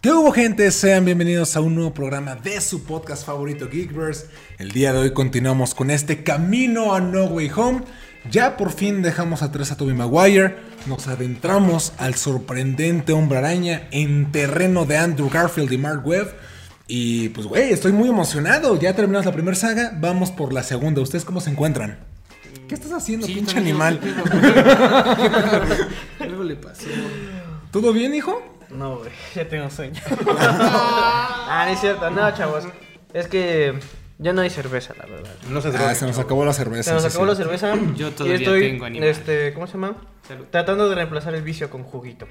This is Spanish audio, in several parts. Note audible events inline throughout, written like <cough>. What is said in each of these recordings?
¿Qué hubo gente? Sean bienvenidos a un nuevo programa de su podcast favorito Geekverse. El día de hoy continuamos con este camino a No Way Home. Ya por fin dejamos atrás a Tobey Maguire, nos adentramos al sorprendente hombre araña en terreno de Andrew Garfield y Mark Webb. Y pues güey, estoy muy emocionado. Ya terminamos la primera saga, vamos por la segunda. ¿Ustedes cómo se encuentran? ¿Qué estás haciendo, Sí, pinche animal? Algo le pasó. ¿Todo bien, hijo? No, güey, <laughs> ya tengo sueño. ah, no es cierto, no, chavos. Es que ya no hay cerveza, la verdad. No se Ah, se nos acabó la cerveza. Se nos sí, acabó la cerveza. Yo y todavía estoy, tengo animal. Este, ¿cómo se llama? Salud. Tratando de reemplazar el vicio con juguito.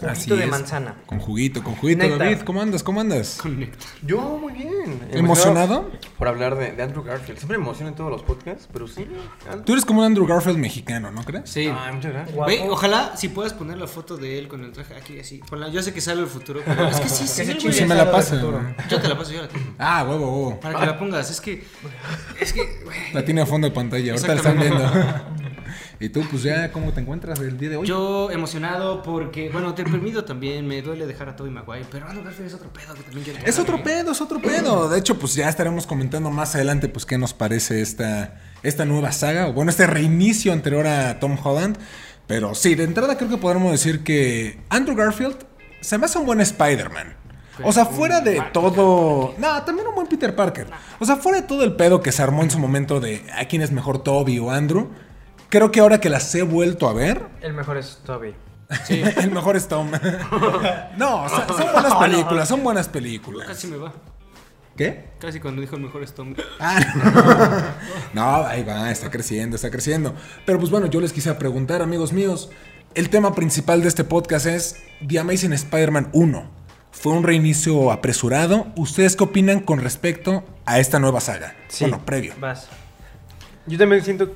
Juguito Así de es. manzana. Con juguito, con juguito. Néctar. David, ¿cómo andas? ¿Cómo andas? Conecta. Yo muy bien. ¿Emocionado? Por hablar de, de Andrew Garfield. Siempre me emociona en todos los podcasts, pero sí. Andrew- Tú eres como un Andrew Garfield mexicano, ¿no crees? Sí. Ay, muchas gracias. Guapo. Güey, ojalá si puedas poner la foto de él con el traje aquí así. Ponla- Yo sé que sale el futuro, pero <laughs> es que sí, sí, se güey. chingue Sí me la del pasa. futuro. Yo te la paso, yo la tengo. Ah, huevo, huevo. Para que la pongas, es que. Es que, güey. La tiene a fondo de pantalla, ahorita la están viendo. <laughs> y tú, pues ya, ¿cómo te encuentras el día de hoy? Yo emocionado porque, bueno, te permito también, me duele dejar a Tobey Maguire, pero Andrew Garfield es otro pedo que también quiero Es otro pedo, es otro pedo. De hecho, pues ya estaremos comentando más adelante, pues qué nos parece esta, esta nueva saga, o bueno, este reinicio anterior a Tom Holland. Pero sí, de entrada creo que podremos decir que Andrew Garfield se me hace un buen Spider-Man. O sea, fuera de todo. No, también un buen Peter Parker. O sea, fuera de todo el pedo que se armó en su momento de a quién es mejor Toby o Andrew. Creo que ahora que las he vuelto a ver, El mejor es Toby. <laughs> el mejor es Tom. <laughs> no, son, son buenas <laughs> películas, son buenas películas. Casi me va. ¿Qué? Casi cuando dijo el mejor es Tom. Ah, no. No, ahí va, está creciendo, está creciendo. Pero pues bueno, yo les quise preguntar, amigos míos, el tema principal de este podcast es The Amazing Spider-Man 1. ¿Fue un reinicio apresurado? ¿Ustedes qué opinan con respecto a esta nueva saga? Sí. Bueno, previo. Vas. Yo también siento.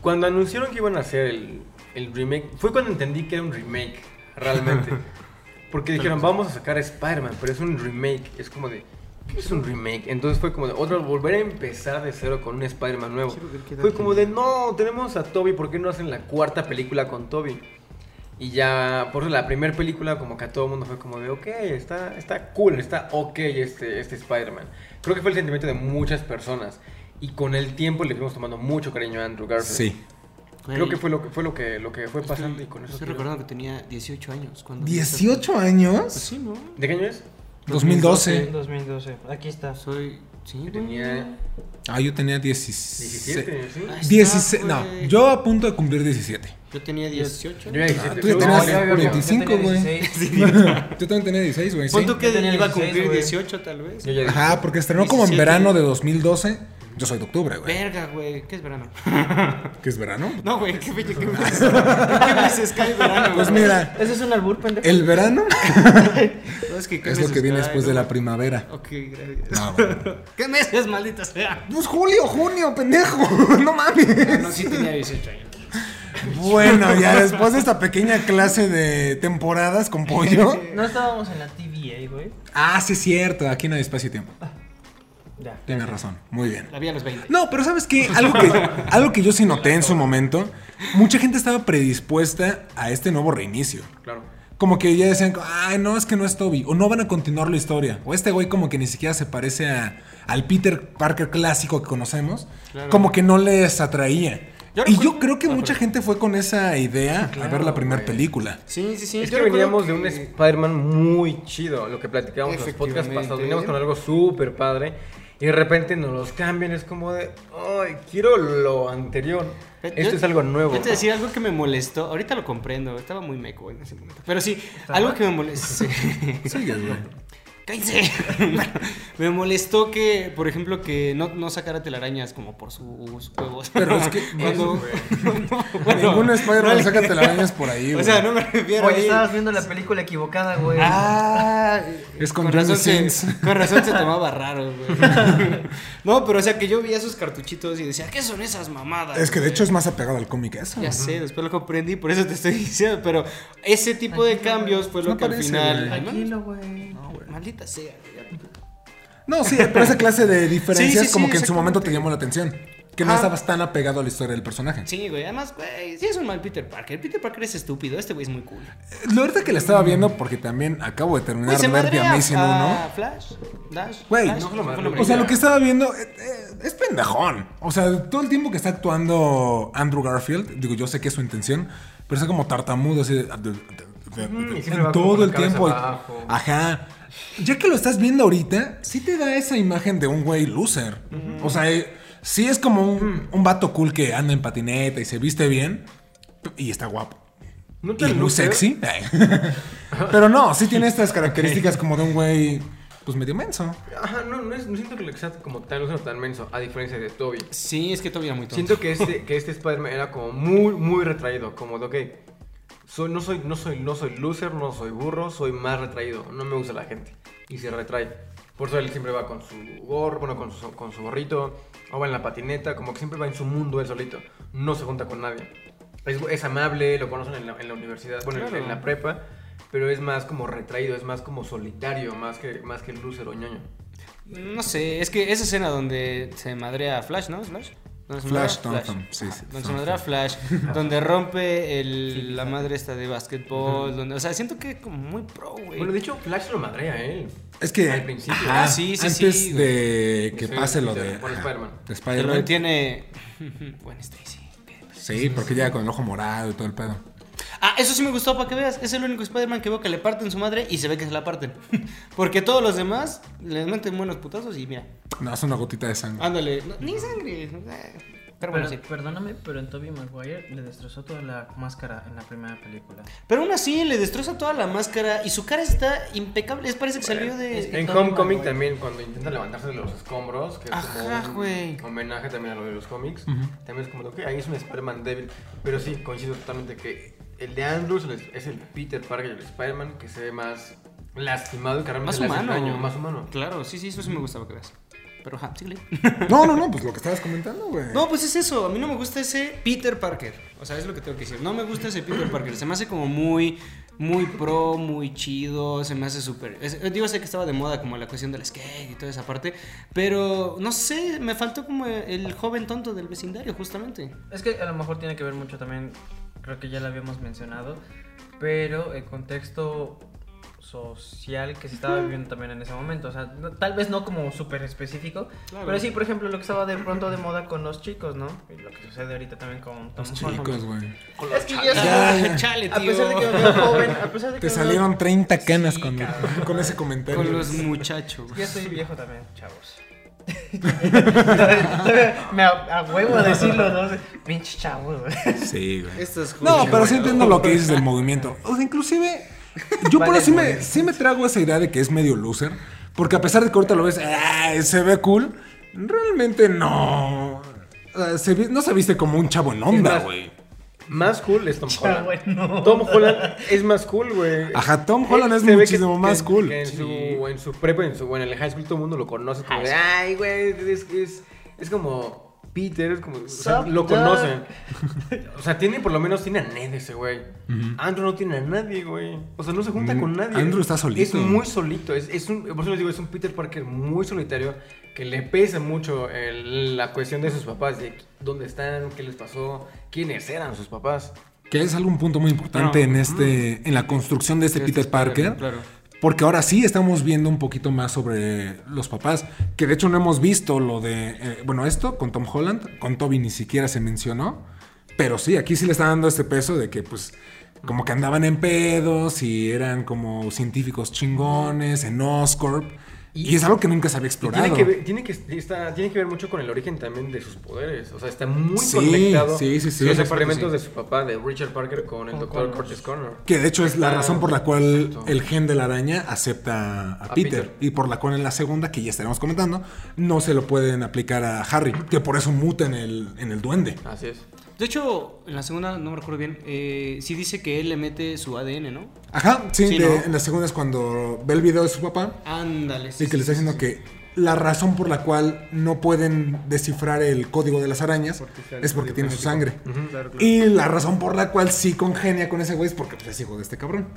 Cuando anunciaron que iban a hacer el, el remake, fue cuando entendí que era un remake, realmente. <laughs> Porque dijeron, vamos a sacar a Spider-Man, pero es un remake. Es como de. ¿Qué es un remake? Entonces fue como de otra, volver a empezar de cero con un Spider-Man nuevo. Fue como de, no, tenemos a Toby, ¿por qué no hacen la cuarta película con Toby? Y ya, por eso la primera película, como que a todo el mundo fue como de, ok, está, está cool, está ok este, este Spider-Man. Creo que fue el sentimiento de muchas personas. Y con el tiempo le fuimos tomando mucho cariño a Andrew Garfield. Sí. Creo que fue lo que fue lo que, lo que fue pasando y con eso. Estoy recordando que tenía 18 años. Cuando ¿18 Pues años? sí, ¿no? ¿De qué año es? 2012. 2012. Aquí está. Soy. Sí, Yo tenía Ah, yo tenía 16. 17, ¿sí? Está, 16, no, yo a punto de cumplir 17. Yo tenía 18. Yo era 17. tú ya No, tenías había- 25, güey. 16. <laughs> Yo también tenía 16, güey. Tú que Yo tenía iba a 16, cumplir güey. 18 tal vez. Yo Ajá, porque estrenó como en 17. verano de 2012. Yo soy de octubre, güey. Verga, güey. ¿Qué es verano? ¿Qué es verano? No, güey. ¿Qué fecha? ¿Qué mes? ¿Qué meses cae verano? Pues güey? mira, Ese es un albur, pendejo. el verano No, es que ¿qué es lo que viene cae, después de la primavera. Ok, gracias. No. <laughs> ¿Qué meses, maldita sea? Pues julio, junio, pendejo. <laughs> No mames. No, sí tenía 18 años. Bueno, ya después de esta pequeña clase de temporadas con pollo. No estábamos en la TVA, güey. Ah, sí es cierto. Aquí no hay espacio y tiempo. Ya. Tienes razón. Muy bien. La vi a los 20. No, pero ¿sabes qué? Algo que, <laughs> algo que yo sí noté en su momento, mucha gente estaba predispuesta a este nuevo reinicio. Claro. Como que ya decían, ay, no, es que no es Toby. O no van a continuar la historia. O este güey como que ni siquiera se parece a, al Peter Parker clásico que conocemos. Claro. Como que no les atraía. Yo y recuerdo- yo creo que Ah, mucha gente fue con esa idea a ver la primera película. Sí, sí, sí. Es que veníamos de un Spider-Man muy chido, lo que platicábamos en los podcasts pasados. Veníamos con algo súper padre y de repente nos los cambian. Es como de, ay, quiero lo anterior. Esto es algo nuevo. Yo te decía algo que me molestó. Ahorita lo comprendo. Estaba muy meco en ese momento. Pero sí, algo que me molestó. <laughs> ¡Cállense! <laughs> me molestó que, por ejemplo, que no, no sacara telarañas como por sus huevos. Pero es que- <laughs> Cuando. <laughs> Ningún Spider-Man no, saca telarañas por ahí, O güey. sea, no me refiero Oye, estabas viendo la película equivocada, güey. Ah, Es con con, razón se, Sins. con razón se tomaba raro, güey. No, pero o sea que yo veía sus cartuchitos y decía, ¿qué son esas mamadas? Es que de güey?" hecho es más apegado al cómic eso. Ya sé, después lo comprendí, por eso te estoy diciendo, pero ese tipo de cambios fue lo No que al final. Tranquilo, güey. Maldita sea. No, sí, pero esa clase de <laughs> diferencias Sí, sí, como sí, que en su momento te llamó la atención. Que no Ajá. estabas tan apegado a la historia del personaje. Sí, güey. Además, güey, sí es un mal Peter Parker. Peter Parker es estúpido. Este güey es muy cool. Lo ahorita que la estaba viendo, porque también acabo de terminar Güey, se de ver The Amazing a 1. Flash, Dash. Güey, Flash, no, no, primero. O sea, lo que estaba viendo eh, eh, es pendejón. O sea, todo el tiempo que está actuando Andrew Garfield, digo, yo sé que es su intención, pero está como tartamudo así. de- de- de- de- Mm, y de- siempre va todo el tiempo. abajo. Ajá. Ya que lo estás viendo ahorita, sí te da esa imagen de un güey loser. O sea, eh, sí es como un, un vato cool que anda en patineta y se viste bien y está guapo. No Y tan es muy sexy. <laughs> <laughs> Pero no, sí tiene estas características como de un güey, pues medio menso. Ajá, no, no, es, no siento que lo que sea como tan loser o tan menso, a diferencia de Toby. Sí, es que todavía era muy tonto. Siento que este, que este Spider-Man era como muy, muy retraído. Como de, ok, soy, no, soy, no, soy, no soy loser, no soy burro, soy más retraído. No me gusta la gente. Y se retrae. Por eso él siempre va con su gorro, bueno, con su, con su gorrito, o va en la patineta, como que siempre va en su mundo él solito. No se junta con nadie. Es, es amable, lo conocen en la, en la universidad, bueno, en- Claro. en la prepa, pero es más como retraído, es más como solitario, más que, más que loser o ñoño. No sé, es que esa escena donde se madrea a Flash, ¿no? ¿Es Flash? Donde Flash Thompson, sí, sí, Donde se madrea a Flash, donde rompe el, la madre esta de básquetbol, donde, o sea, siento que como muy pro, güey. Bueno, de hecho, Flash lo madrea a él. Es que Al principio. ajá, Ah, sí, sí, antes sí, de que Sí, pase lo de, Spider-Man. Spider-Man. detiene <laughs> Gwen Stacy. Sí, porque ya con el ojo morado y todo el pedo. Ah, eso sí me gustó para que veas. Es el único Spider-Man que veo que le parten su madre y se ve que se la parten. <laughs> Porque todos los demás les meten buenos putazos y mira, No, es una gotita de sangre. ándale, no, ni sangre. Pero bueno, Pero, sí. Perdóname, pero en Tobey Maguire le destrozó toda la máscara en la primera película. Pero aún así le destroza toda la máscara y su cara está impecable. Es parece que salió Es que de. En Tobey Homecoming Maguire. también, cuando intenta levantarse de los escombros, que es Ajá, como un homenaje también a lo de los cómics, también es como, ok, ahí es un Spider-Man débil, pero sí, coincido totalmente que el de Andrews es el- Peter Parker, el Spider-Man que se ve más lastimado y que realmente Más humano. daño, más humano. Claro, sí, sí, eso sí me gustaba que veas. Pero ja, síguele. No, no, no, pues lo que estabas comentando, güey. No, pues es eso. A mí no me gusta ese Peter Parker. O sea, es lo que tengo que decir. No me gusta ese Peter Parker. Se me hace como muy, muy pro, muy chido. Se me hace súper. Digo, sé que estaba de moda como la cuestión del skate y toda esa parte. Pero no sé, me faltó como el joven tonto del vecindario, justamente. Es que a lo mejor tiene que ver mucho también, creo que ya lo habíamos mencionado, pero el contexto social que se estaba viviendo también en ese momento. O sea, no- tal vez no como súper específico, Claro. pero sí, por ejemplo, lo que estaba de pronto de moda con los chicos, ¿no? Y lo que sucede ahorita también con Tom Los Holland. chicos, güey. Es que ya Ya. Chale, A tío. pesar de que me veo joven, a pesar de que Te salieron 30 canas Sí, con, <laughs> con ese comentario. Con los muchachos. Ya estoy viejo también, chavos. <laughs> me a, a huevo a decirlo, ¿no? Pinche chavos, güey. Sí, güey. Esto es No, pero sí entiendo lo que dices del <laughs> movimiento. O sea, inclusive, yo por eso sí me, sí me trago esa idea de que es medio loser. Porque a pesar de que ahorita lo ves, "Ay, se ve cool, realmente no. O sea, se vi- no se viste como un chavo en onda, güey. Más cool es Tom Holland. Tom Holland es más cool, güey. Ajá, Tom Holland es muchísimo que- más que- cool. que en, Sí. su, en su prepa, en su, bueno, en el high school todo el mundo lo conoce como de, ay, güey, es, es, es como Peter, es como, o sea, lo conocen. <laughs> O sea, tiene, por lo menos tiene a Ned ese güey. Andrew no tiene a nadie, güey. O sea, no se junta Mm, con nadie. Andrew está solito. Es muy solito, es, es un, por eso les digo, es un Peter Parker muy solitario que le pesa mucho el- la cuestión de sus papás, de dónde están, qué les pasó, quiénes eran sus papás. Que es algún punto muy importante No. en este, en la construcción de este Peter Parker. Claro. Porque ahora sí estamos viendo un poquito más sobre los papás. Que de hecho no hemos visto lo de. eh, bueno, esto con Tom Holland. Con Toby ni siquiera se mencionó. Pero sí, aquí sí le está dando este peso de que, pues. Como que andaban en pedos y eran como científicos chingones en Oscorp. Y, es algo que nunca se había explorado. tiene que, ver, tiene, que, está, tiene que ver mucho con el origen también de sus poderes. O sea, está muy Sí, conectado sí, sí, sí. los experimentos de su papá, de Richard Parker, con el doctor. Curtis Connor. Que de hecho es la Está razón por la cual el gen de la araña acepta a, A Peter, Peter. Y por la cual en la segunda, que ya estaremos comentando, no se lo pueden aplicar a Harry. Que por eso muta en el, en el duende. Así es. De hecho, en la segunda, no me recuerdo bien, eh, sí dice que él le mete su ADN, ¿no? Ajá, sí, Sí, de- ¿no? en la segunda es cuando ve el video de su papá Ándale. sí, y que le está diciendo sí. que la razón por la cual no pueden descifrar el código de las arañas Porque es porque tiene su sangre. Claro, claro. Y la razón por la cual sí congenia con ese güey es porque pues, es hijo de este cabrón.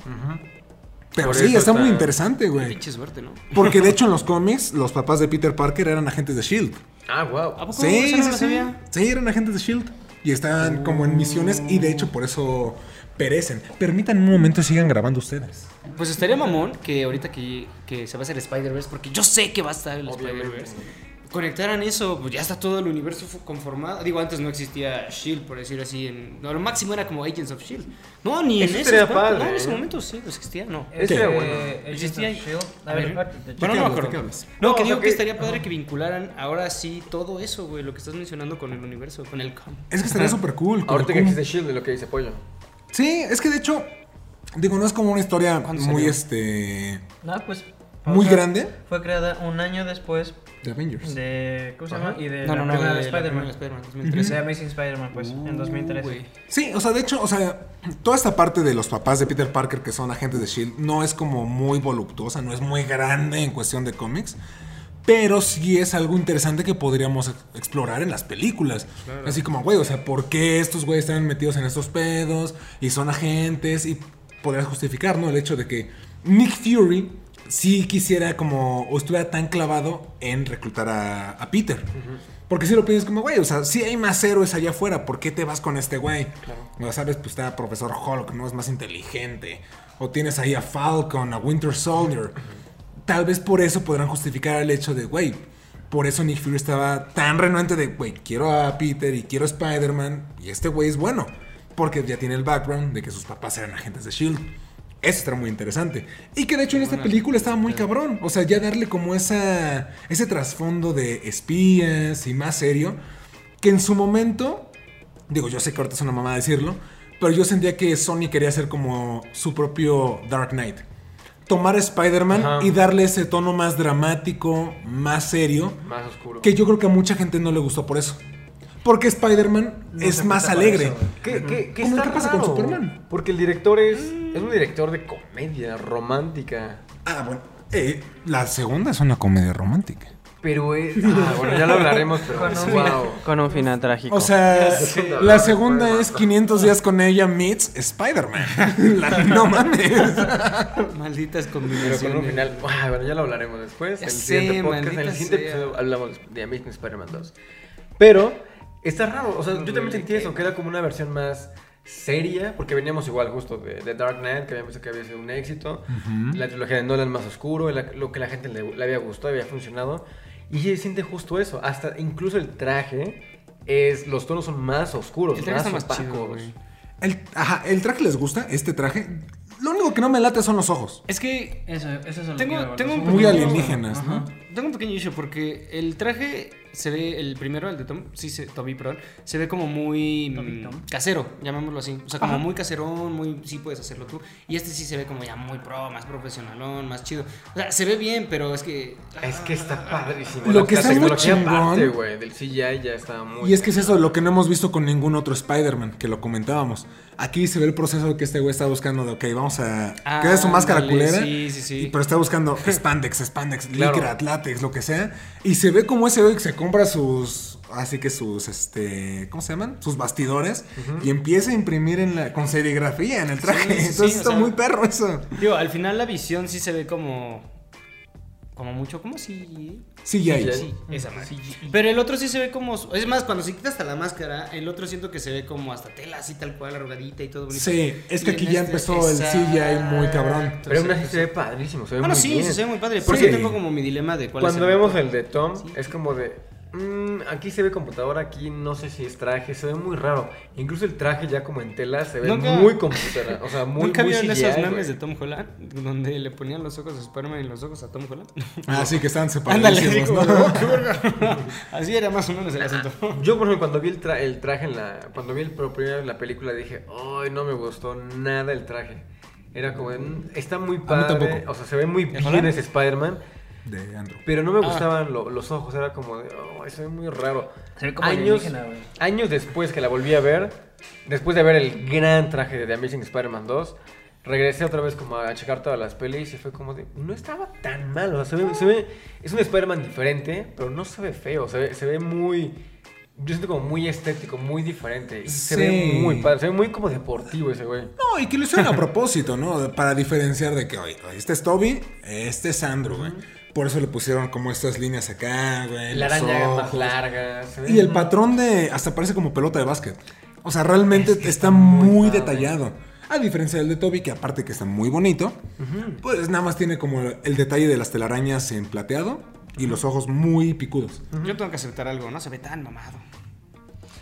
Pero Por sí, está, muy interesante, güey. Pinche suerte, ¿no? Porque de <laughs> hecho en los cómics, los papás de Peter Parker eran agentes de Shield. Ah, wow. ¿A poco? Sí, no sí, sí. Sí, eran agentes de Shield. Y estaban como en misiones y de hecho por eso perecen. Permitan un momento y sigan grabando ustedes. Pues estaría mamón que ahorita que, que se va a hacer Spider-Verse, porque yo sé que va a estar el Spider-Verse, conectaran eso, pues ya está todo el universo conformado. Digo, antes no existía Shield, por decir así. En, no, lo máximo era como Agents of Shield. No, ni Eso en ese padre, No, en ese momento sí, pues existía, no. Ese Este, era bueno. Agents of Existía- S.H.I.E.L.D. A ver, bueno, qué no me acuerdo. ¿De qué hablas? No, No, que digo que que- estaría padre que vincularan ahora sí todo eso, güey, lo que estás mencionando con el universo, con el com. Es que estaría súper cool. Ahorita que existe Shield de lo que dice Pollo. Sí, es que de hecho, digo, no es como una historia ¿Cuándo muy este. No, pues. Muy grande Fue creada un año después de Avengers. de. ¿Cómo se llama? Y de No, la no, no, de de Spider-Man. De 2013. Amazing Spider-Man, pues, en 2013. Uh, güey. Sí, o sea, de hecho, o sea, toda esta parte de los papás de Peter Parker que son agentes de Shield no es como muy voluptuosa, no es muy grande en cuestión de cómics. Pero sí es algo interesante que podríamos ex- explorar en las películas. Así como, güey, o sea, ¿por qué estos güeyes están metidos en estos pedos? Y son agentes. Y podrías justificar, ¿no? El hecho de que Nick Fury sí quisiera como, o estuviera tan clavado en reclutar a, a Peter. Porque si lo piensas como, güey, o sea, si hay más héroes allá afuera, ¿por qué te vas con este güey? O sabes, pues está Profesor Hulk, ¿no? Es más inteligente. O tienes ahí a Falcon, a Winter Soldier. Tal vez por eso podrán justificar el hecho de, güey, por eso Nick Fury estaba tan renuente de, güey, quiero a Peter y quiero a Spider-Man. Y este güey es bueno. Porque ya tiene el background de que sus papás eran agentes de Shield. Eso está muy interesante. Y que de hecho en esta película estaba muy cabrón. O sea, ya darle como esa, ese trasfondo de espías y más serio. Que en su momento, digo, yo sé que ahorita es una mamá decirlo. Pero yo sentía que Sony quería hacer como su propio Dark Knight. Tomar a Spider-Man y darle ese tono más dramático, más serio. Más oscuro. Que yo creo que a mucha gente no le gustó por eso. Porque Spider-Man No es más alegre. ¿Qué, qué, qué ¿Cómo está qué pasa con? Superman? Porque el director es, es un director de comedia romántica. Ah, bueno. eh, la segunda es una comedia romántica. Pero es. Ah, bueno, ya lo hablaremos, pero. Con un, wow. final, con un final trágico. O sea, Sí. la segunda es 500 días con ella meets Spider-Man. <laughs> La- no mames. <laughs> Malditas Pero combinaciones. con un final. Ah, bueno, ya lo hablaremos después. Ya el sé, siguiente podcast. En el siguiente sea. episodio hablamos de Amazing Spider-Man 2. Pero está raro. O sea, yo también sentí que- eso, que era como una versión más seria. Porque veníamos igual justo de, de Dark Knight, que habíamos visto que había sido un éxito. La trilogía de Nolan más oscuro, la- lo que la gente le, le había gustado, había funcionado. Y se siente justo eso. Hasta incluso el traje. Es, los tonos son más oscuros, El traje más está más opacos. El, ajá, ¿el traje les gusta? ¿Este traje? Lo único que no me late son los ojos. Es que Eso, eso es lo Tengo- que tengo un ojos. Muy pequeño- alienígenas. ¿no? tengo un pequeño issue porque el traje se ve, el primero, el de Tom, sí, se, Toby, perdón, se ve como muy mm, casero, llamémoslo así. O sea, como Ajá. muy caserón, muy, sí puedes hacerlo tú. Y este sí se ve como ya muy pro, más profesionalón, más chido. O sea, se ve bien, pero es que... Es que está padrísimo. Lo La- que está muy chingón- aparte, güey, del CGI ya está muy. Y es que es eso, lo que no hemos visto con ningún otro Spider-Man, que lo comentábamos. Aquí se ve el proceso que este güey está buscando de, ok, vamos a... Ah, que es su máscara ándale, culera. sí, sí, sí. y- pero está buscando <laughs> spandex, spandex, Claro. licra, látex, lo que sea. Y se ve como ese güey que se compra sus... Así que sus, este... ¿Cómo se llaman? Sus bastidores. Y empieza a imprimir en la, con serigrafía en el traje. Sí, sí, sí, Entonces está sea- muy perro eso. Digo, al final la visión sí se ve como... Como mucho, como si... Sí, ya. Sí. Sí, esa madre. Pero el otro sí se ve como. Es más, cuando se quita hasta la máscara, el otro siento que se ve como hasta tela así tal cual, arrugadita y todo bonito. Sí, es que Y aquí ya este- empezó el CGI muy cabrón. Pero aún sí, así sí. se ve padrísimo, se ve Bueno, muy sí, bien. sí se ve muy padre. Por Sí. eso tengo como mi dilema de cuál Cuando es el vemos mejor. el de Tom, Sí. es como de. Mm, aquí se ve computadora, aquí no sé si es traje, se ve muy raro. Incluso el traje ya como en tela se ve Nunca- muy computadora. O sea, muy ¿Nunca muy vieron CGI, esos memes de Tom Holland? Donde le ponían los ojos a Spider-Man y los ojos a Tom Holland. <laughs> Ah, sí, que están Ándale, así separadísimos, como, ¿no? <laughs> <laughs> Así era más o menos el asunto. Yo, por ejemplo, cuando vi el, tra- el traje en la. Cuando vi el, por primera vez la película, dije, ¡ay, no me gustó nada el traje! Era como, "Mm, está muy padre. tampoco. O sea, se ve muy bien ese Spider-Man. De Andrew. Pero no me Ah. gustaban lo- los ojos, era como de, oh, se ve muy raro. Se ve como años, alienígena, güey. años después que la volví a ver, después de ver el gran traje de The Amazing Spider-Man 2, regresé otra vez como a checar todas las pelis y fue como de, no estaba tan mal, o sea, se ve, se ve- es un Spider-Man diferente, pero no se ve feo, se ve, se ve muy, yo siento como muy estético, muy diferente, y se Sí. ve muy padre, se ve muy como deportivo ese güey. No, y que lo hicieron a propósito, ¿no? Para diferenciar de que, oye, este es Toby, este es Andrew, güey. Por eso le pusieron como estas líneas acá, güey. La los araña más ojos. larga. Y el patrón de. Hasta parece como pelota de básquet. O sea, realmente Es que está está muy detallado. A diferencia del de Toby, que aparte que está muy bonito, pues nada más tiene como el detalle de las telarañas en plateado y los ojos muy picudos. Yo tengo que aceptar algo, no se ve tan mamado.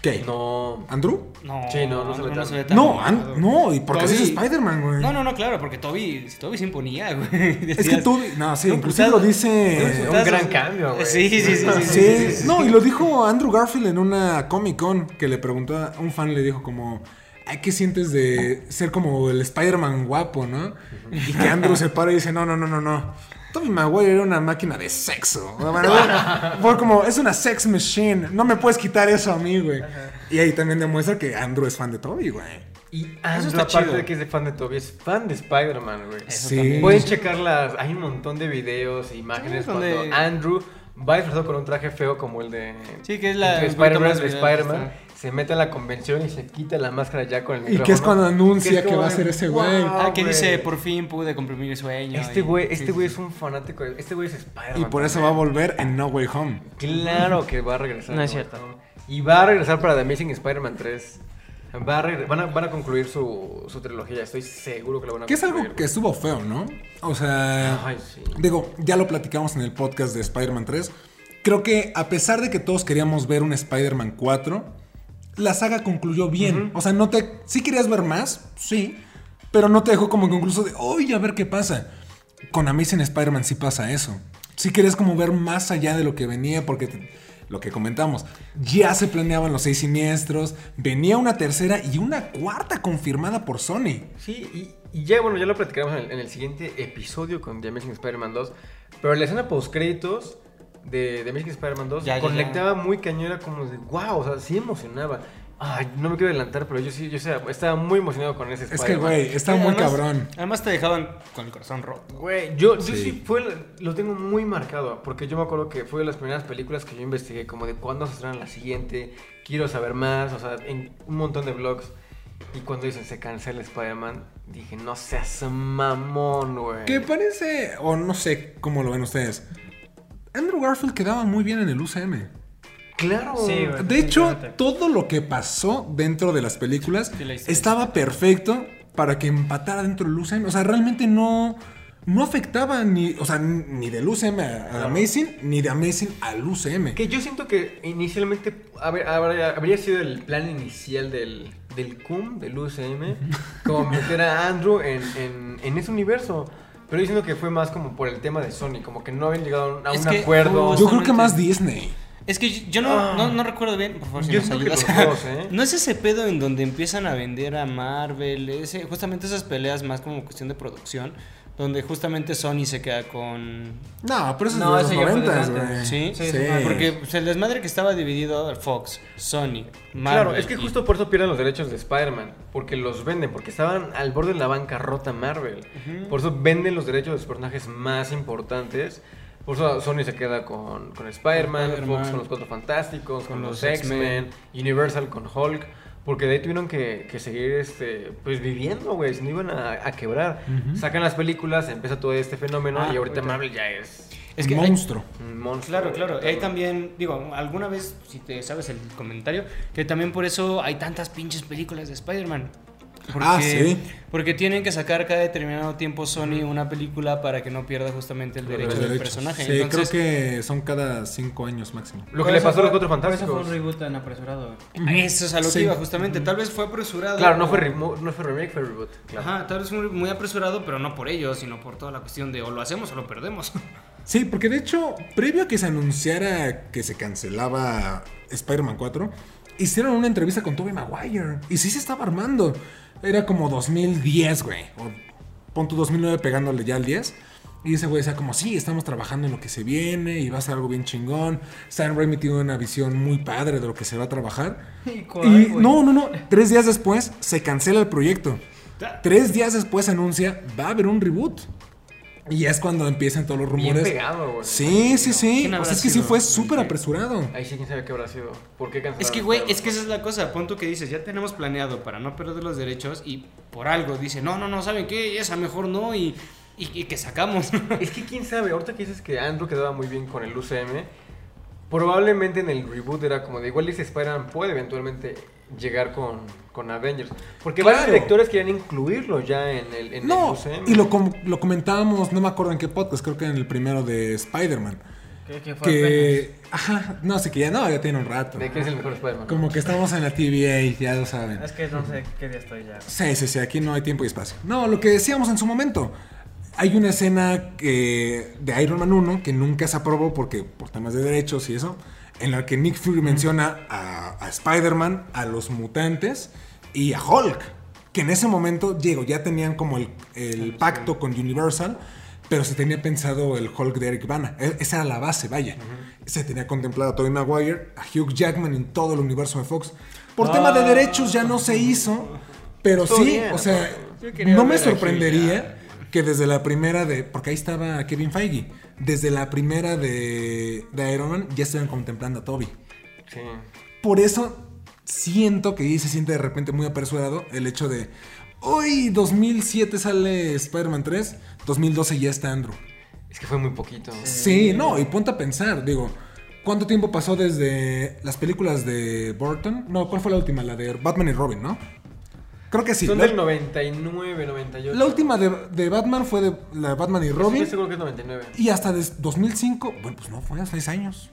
¿Qué? No. ¿Andrew? No, Sí, no, no se ve tan- se ve tan No. An- no, y porque así es Toby- Spider-Man, güey. No, no, no, claro, porque Toby, Toby se imponía, güey. <laughs> Es que Decías- Toby. No, sí, No, inclusive putazo. lo dice. No, Un gran cambio, güey. Sí, sí, sí, sí, sí, Sí, sí, no, y lo dijo Andrew Garfield en una Comic Con que le preguntó a un fan, le dijo como, "Ay, ¿qué sientes de ser como el Spider-Man guapo, no? Y que Andrew se para y dice, no, no, no, no, no. Tobey Maguire era una máquina de sexo. Bueno, fue como, es una sex machine. No me puedes quitar eso a mí, güey. Y ahí también demuestra que Andrew es fan de Toby, güey. Y Eso Andrew, aparte chido. de que es de fan de Toby, es fan de Spider-Man, güey. Eso Sí. también. Pueden checarlas. Hay un montón de videos e imágenes cuando Andrew va disfrazado con un traje feo como el de. Sí, que es la- de Spider-Man. de Spider-Man. Se mete a la convención y se quita la máscara ya con el Y micrófono. que es cuando anuncia es que va a ser ese "Wow, güey". Ah, que güey". dice, por fin pude cumplir mi sueño. Este y- güey este sí, güey sí. es un fanático. de- Este güey es Spider-Man. Y por eso va a volver en No Way Home. Claro que va a regresar. No es cierto. Y va a regresar para The Amazing Spider-Man 3. Va a van, a, van a concluir su, su trilogía. Estoy seguro que lo van a Que es algo que estuvo feo, ¿no? O sea... Ay, sí. Digo, ya lo platicamos en el podcast de Spider-Man 3. Creo que a pesar de que todos queríamos ver un Spider-Man 4, la saga concluyó bien. O sea, no te. Sí querías ver más, sí. Pero no te dejó como concluso de, oye, a ver qué pasa. Con Amazing Spider-Man sí pasa eso. Sí querías como ver más allá de lo que venía, porque te- lo que comentamos, ya se planeaban los seis siniestros, venía una tercera y una cuarta confirmada por Sony. Sí, y, y ya, bueno, ya lo platicaremos en el, en el siguiente episodio con The Amazing Spider-Man 2. Pero la escena post-créditos de The Amazing Spider-Man 2 Ya, ya, conectaba muy cañón, era como de wow, o sea, sí emocionaba. Ay, no me quiero adelantar, pero yo sí, yo sé, estaba muy emocionado con ese Es Spider-Man. que, güey, está Sí, muy además- cabrón. Además te dejaban con el corazón roto. Güey, yo, yo Sí. sí, fue, lo tengo muy marcado, porque yo me acuerdo que fue de las primeras películas que yo investigué, como de cuándo se estrena la siguiente, quiero saber más, o sea, en un montón de blogs. Y cuando dicen se cancela Spider-Man, dije, no seas mamón, güey. Que parece, o no sé cómo lo ven ustedes. Andrew Garfield quedaba muy bien en el UCM. Claro. Sí. De hecho, todo lo que pasó dentro de las películas Sí, la historia. estaba perfecto para que empatara dentro del UCM. O sea, realmente no, no afectaba ni, o sea, ni del UCM a, a Amazing, ni de Amazing al UCM. Que yo siento que inicialmente haber- habría sido el plan inicial del, del CUM, del UCM, como <laughs> meter a Andrew en, en, en ese universo. Pero yo siento que fue más como por el tema de Sony, como que no habían llegado a Es un que acuerdo. Yo creo que más Disney. Es que yo no, Ah. no, no recuerdo bien, por favor, si Yo nos ayudas. dos, ¿eh? <laughs> No es ese pedo en donde empiezan a vender a Marvel, ese, justamente esas peleas más como cuestión de producción, donde justamente Sony se queda con... No, pero eso No, es de los fue noventas, desde güey. antes. ¿Sí? Sí, sí, Porque pues, el desmadre que estaba dividido Fox, Sony, Marvel... Claro, es que y- justo por eso pierden los derechos de Spider-Man, porque los venden, porque estaban al borde de la bancarrota Marvel. Por eso venden los derechos de los personajes más importantes. Por eso Sony se queda con, con Spider-Man. Fox con los Cuatro Fantásticos, con, Con los los X-Men, Universal con Hulk. Porque de ahí tuvieron que, que seguir este, pues viviendo, güey, si no iban a, a quebrar. Sacan las películas, empieza todo este fenómeno Ah, y ahorita ahorita. Marvel ya es Es que monstruo. monstruo. Claro, claro. Ahí también, digo, alguna vez, si te sabes el comentario, que también por eso hay tantas pinches películas de Spider-Man. Porque, Ah, sí. Porque tienen que sacar cada determinado tiempo Sony una película para que no pierda justamente el derecho del personaje. Sí, Entonces, creo que son cada cinco años máximo. Lo que le pasó a los Cuatro por Eso Fantásticos. fue un reboot tan apresurado. Eso es a lo que iba justamente. Tal vez fue apresurado. Claro, no fue, no fue remake, fue reboot. Claro. Ajá, tal vez fue muy apresurado, pero no por ello, sino por toda la cuestión de o lo hacemos o lo perdemos. <laughs> Sí, porque de hecho, previo a que se anunciara que se cancelaba Spider-Man 4, hicieron una entrevista con Tobey Maguire. Y sí se estaba armando. Era como 2010, güey. O pon tu 2009 pegándole ya al 10. Y ese güey decía como, sí, estamos trabajando en lo que se viene y va a ser algo bien chingón. Sam Raimi tiene una visión muy padre de lo que se va a trabajar. <laughs> ¿Y Y no, no, no. Tres días después se cancela el proyecto. Tres días después anuncia, va a haber un reboot. Y es cuando empiezan todos los Bien rumores. pegado, güey. Sí, sí, sí. ¿Quién O sea, es que sí fue súper apresurado. Ahí sí, quién sabe qué habrá sido. ¿Por qué cancelaron Es que, güey, es que esa es la cosa. Punto que dices, ya tenemos planeado para no perder los derechos y por algo dice, no, no, no, ¿saben qué? Esa mejor no. Y, y, y que sacamos. <laughs> Es que quién sabe, ahorita que dices que Andrew quedaba muy bien con el UCM, probablemente en el reboot era como de igual dice Spider-Man puede eventualmente llegar con, con Avengers. Porque varios directores querían incluirlo ya en el, en No, el y lo, com- lo comentábamos, no me acuerdo en qué podcast, creo que en el primero de Spider-Man. Que, que. Ajá, no sé, que ya no, ya tiene un rato. ¿De quién es el mejor Spider-Man? Como que estamos en la TVA, ya lo saben. Es que no sé qué día estoy ya. Sí, sí, sí, aquí no hay tiempo y espacio. No, lo que decíamos en su momento. Hay una escena que, de Iron Man 1 que nunca se aprobó porque por temas de derechos y eso, en la que Nick Fury menciona a, a Spider-Man, a los mutantes y a Hulk. Que en ese momento, Diego, ya tenían como el, el pacto con Universal, pero se tenía pensado el Hulk de Eric Bana. E- Esa era la base, vaya. Se tenía contemplado a Tobey Maguire, a Hugh Jackman en todo el universo de Fox. Por tema de derechos ya no se hizo, pero sí, bien, o sea, no me sorprendería que desde la primera de. Porque ahí estaba Kevin Feige. Desde la primera de, de Iron Man ya estaban contemplando a Toby. Sí. Por eso siento que ahí se siente de repente muy apresurado el hecho de. Hoy 2007 sale Spider-Man 3, 2012 ya está Andrew. Es que fue muy poquito. Sí, no, y ponte a pensar, digo, ¿cuánto tiempo pasó desde las películas de Burton? No, ¿cuál fue la última? La de Batman y Robin, ¿no? Creo que sí. Son la, del 99, 98. la última de, de Batman fue de la de Batman y Robin. seguro que es 99. Y hasta des- 2005, bueno, pues no, fue hace 6 años.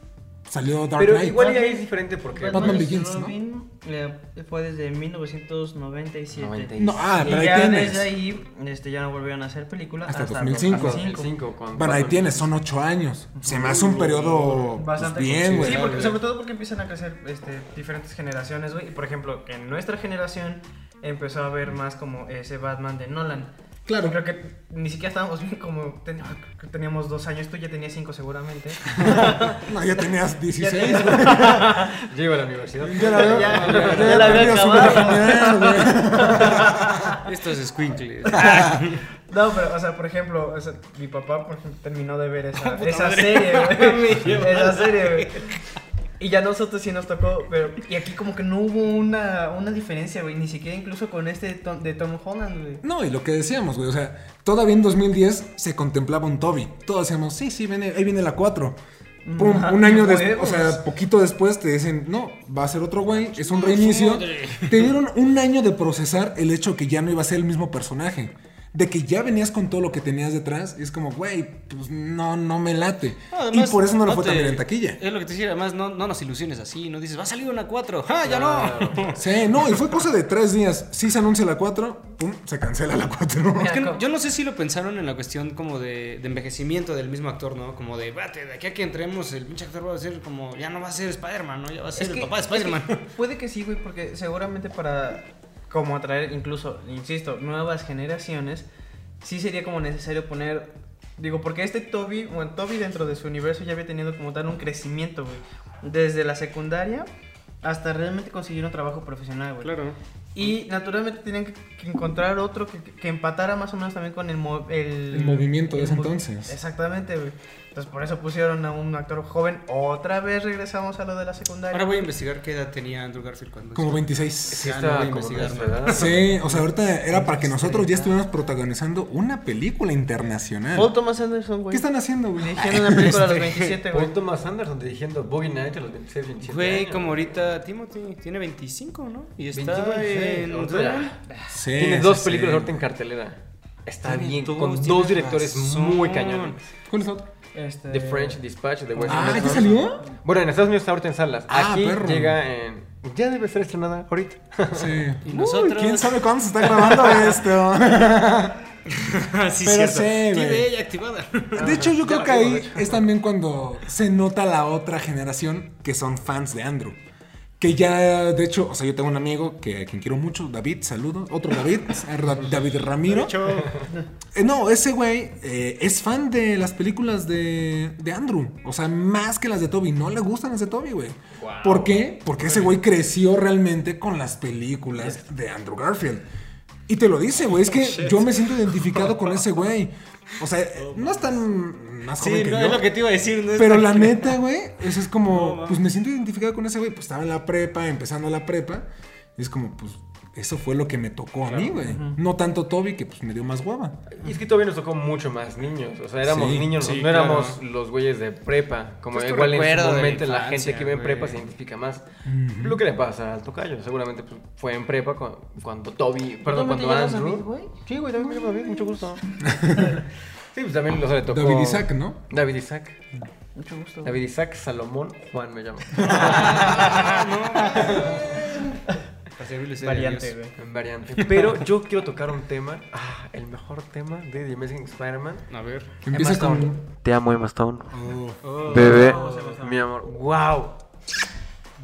Salió Dark Pero Knight. igual ya es diferente porque... Batman y Begins, ¿no? Robin, eh, fue desde 1997. 97. No, ah, y pero ahí ya tienes. desde ahí este, ya no volvieron a hacer película Hasta hasta, 2005. 2005, cuando Bueno, ahí Batman- tienes, son 8 años. Se me hace un periodo pues, Bastante bien, güey. Sí, porque, sobre todo porque empiezan a crecer este, diferentes generaciones, güey. Y por ejemplo, en nuestra generación empezó a ver más como ese Batman de Nolan. Claro. Creo que ni siquiera estábamos bien como teníamos dos años, tú ya tenías cinco seguramente. <laughs> No, ya tenías 16. tenías- güey. <laughs> Yo iba a la universidad. Ya la veo. Ya- ya- ya ya la su virginidad, güey. <laughs> Estos squinkles. No, pero, o sea, por ejemplo, o sea, mi papá por ejemplo, terminó de ver esa, esa serie, güey. esa serie, güey. Y ya nosotros sí nos tocó, pero. Y aquí como que no hubo una, una diferencia, güey. Ni siquiera incluso con este Tom- de Tom Holland, güey. No, y lo que decíamos, güey, o sea, todavía en 2010 se contemplaba un Toby. Todos decíamos, sí, sí, viene, ahí viene la 4. Pum, Ajá, un año después, o sea, poquito después te dicen, no, va a ser otro güey, es un reinicio. madre. Te dieron un año de procesar el hecho que ya no iba a ser el mismo personaje. De que ya venías con todo lo que tenías detrás. Y es como, güey, pues no, no me late. Además, y por eso no lo fue te- tan bien en taquilla. Es lo que te decía, además no, no nos ilusiones así, no dices, va a salir una 4, ¡ah, ya no! Sí, no, y fue cosa de tres días. Sí se anuncia la 4, pum, se cancela la 4. Es que no- yo no sé si lo pensaron en la cuestión como de, de envejecimiento del mismo actor, ¿no? Como de, vate, de aquí a que entremos, el pinche actor va a ser como, ya no va a ser Spider-Man, ¿no? Ya va a ser el papá de es que Spider-Man. puede que sí, güey, porque seguramente para como atraer incluso, insisto, nuevas generaciones, sí sería como necesario poner digo, porque este Toby, bueno, Toby dentro de su universo ya había tenido como tal un crecimiento, güey, desde la secundaria hasta realmente conseguir un trabajo profesional, güey. Claro. Y naturalmente tenían que, que encontrar otro que, que empatara más o menos también con el, mo- el, El movimiento de ese mo- entonces. Exactamente, güey. Entonces por eso pusieron a un actor joven. Otra vez regresamos a lo de la secundaria. Ahora voy a investigar qué edad tenía Andrew Garfield cuando... Como 26. Sí, Ah, no está voy. Sí, o sea, ahorita era para que nosotros ya estuviéramos protagonizando una película internacional. Paul Thomas Anderson, güey. ¿Qué están haciendo, güey? Dirigiendo una película a los Este, 27, güey. Paul Thomas Anderson dirigiendo Boogie Night a los 26, 27 Güey, años. como ahorita Timothy tiene 25, ¿no? Y está 25, 26, en... ahorita Sí, Tiene sí, dos sí. películas ahorita en cartelera. Está bien, con dos directores razón. muy cañones. ¿Cuál es otro? Este... The French Dispatch de Wes Ah, ¿ya salió? Bueno, en Estados Unidos está ahorita en salas. Ah, Aquí perro. llega en... Ya debe ser estrenada ahorita. Sí. <laughs> Y nosotros- Uy, ¿Quién sabe cuándo se está grabando esto? <laughs> sí, Pero cierto. TV activada. <laughs> De hecho, yo Ya creo que ahí es también cuando se nota la otra generación que son fans de Andrew. Que ya, de hecho, o sea, yo tengo un amigo que a quien quiero mucho, David, saludo. Otro David, <laughs> David Ramiro. Eh, no, ese güey eh, es fan de las películas de, de Andrew. O sea, más que las de Toby. No le gustan las de Toby, güey. ¿Por qué? Porque ese güey creció realmente con las películas de Andrew Garfield. Y te lo dice, güey. Es que <laughs> yo me siento identificado con ese güey. O sea, no es tan más joven Sí, que no, yo. es lo que te iba a decir. No Pero la neta, güey, eso es como, No, pues me siento identificado con ese güey. Pues estaba en la prepa, empezando la prepa. Y es como, pues, eso fue lo que me tocó a mí, güey. No tanto Toby, que pues me dio más hueva. Y es que todavía nos tocó mucho más niños. O sea, éramos Sí. niños, Sí, no éramos los güeyes de prepa. Como Pues igual en su la momento la gente que ve en prepa se identifica más. Lo que le pasa al tocayo. Seguramente pues, fue en prepa cu- cuando, Toby. Perdón, ¿Tú no te cuando Andrew. David, güey? Sí, güey, también me llamo David, mucho gusto. <laughs> sí, pues también sea, le tocó. David Isaac, ¿no? David Isaac. Mucho gusto. David Isaac Salomón Juan me llamo. <laughs> <laughs> Para servirle ser Variante, Dios. güey. En variante. <laughs> Pero yo quiero tocar un tema. Ah, el mejor tema de The Amazing Spider-Man. A ver. Empieza Emma Stone. con. Te amo, Emma Stone. Oh, Oh. Bebé, mi amor. ¡Wow!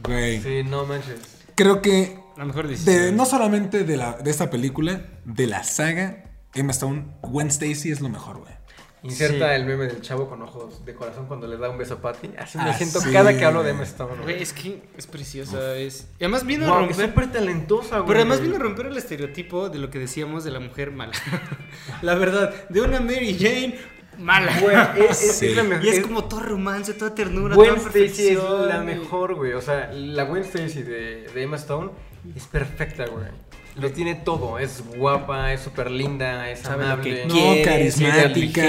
güey. Sí, no manches. Creo que La mejor de, decisión. no solamente de, la, de esta película, de la saga, Emma Stone, Gwen Stacy es lo mejor, güey. Inserta Sí. el meme del chavo con ojos de corazón cuando le da un beso a Patty. Así me Ah, siento sí, cada que hablo de. Emma Stone. Güey, es que es preciosa. Es... Y además vino a Wow, es romper. súper talentosa, güey. Pero además vino a romper el estereotipo de lo que decíamos de la mujer mala. <laughs> la verdad, de una Mary Jane mala. Güey, es, es- Sí. es la mejor. y es como todo romance, toda ternura, Gwen toda Stacy es la mejor, güey. O sea, la Gwen Stacy de, de Emma Stone es perfecta, güey. Lo tiene todo. Es guapa, es súper linda, es Sabe lo amable. que No, carismática,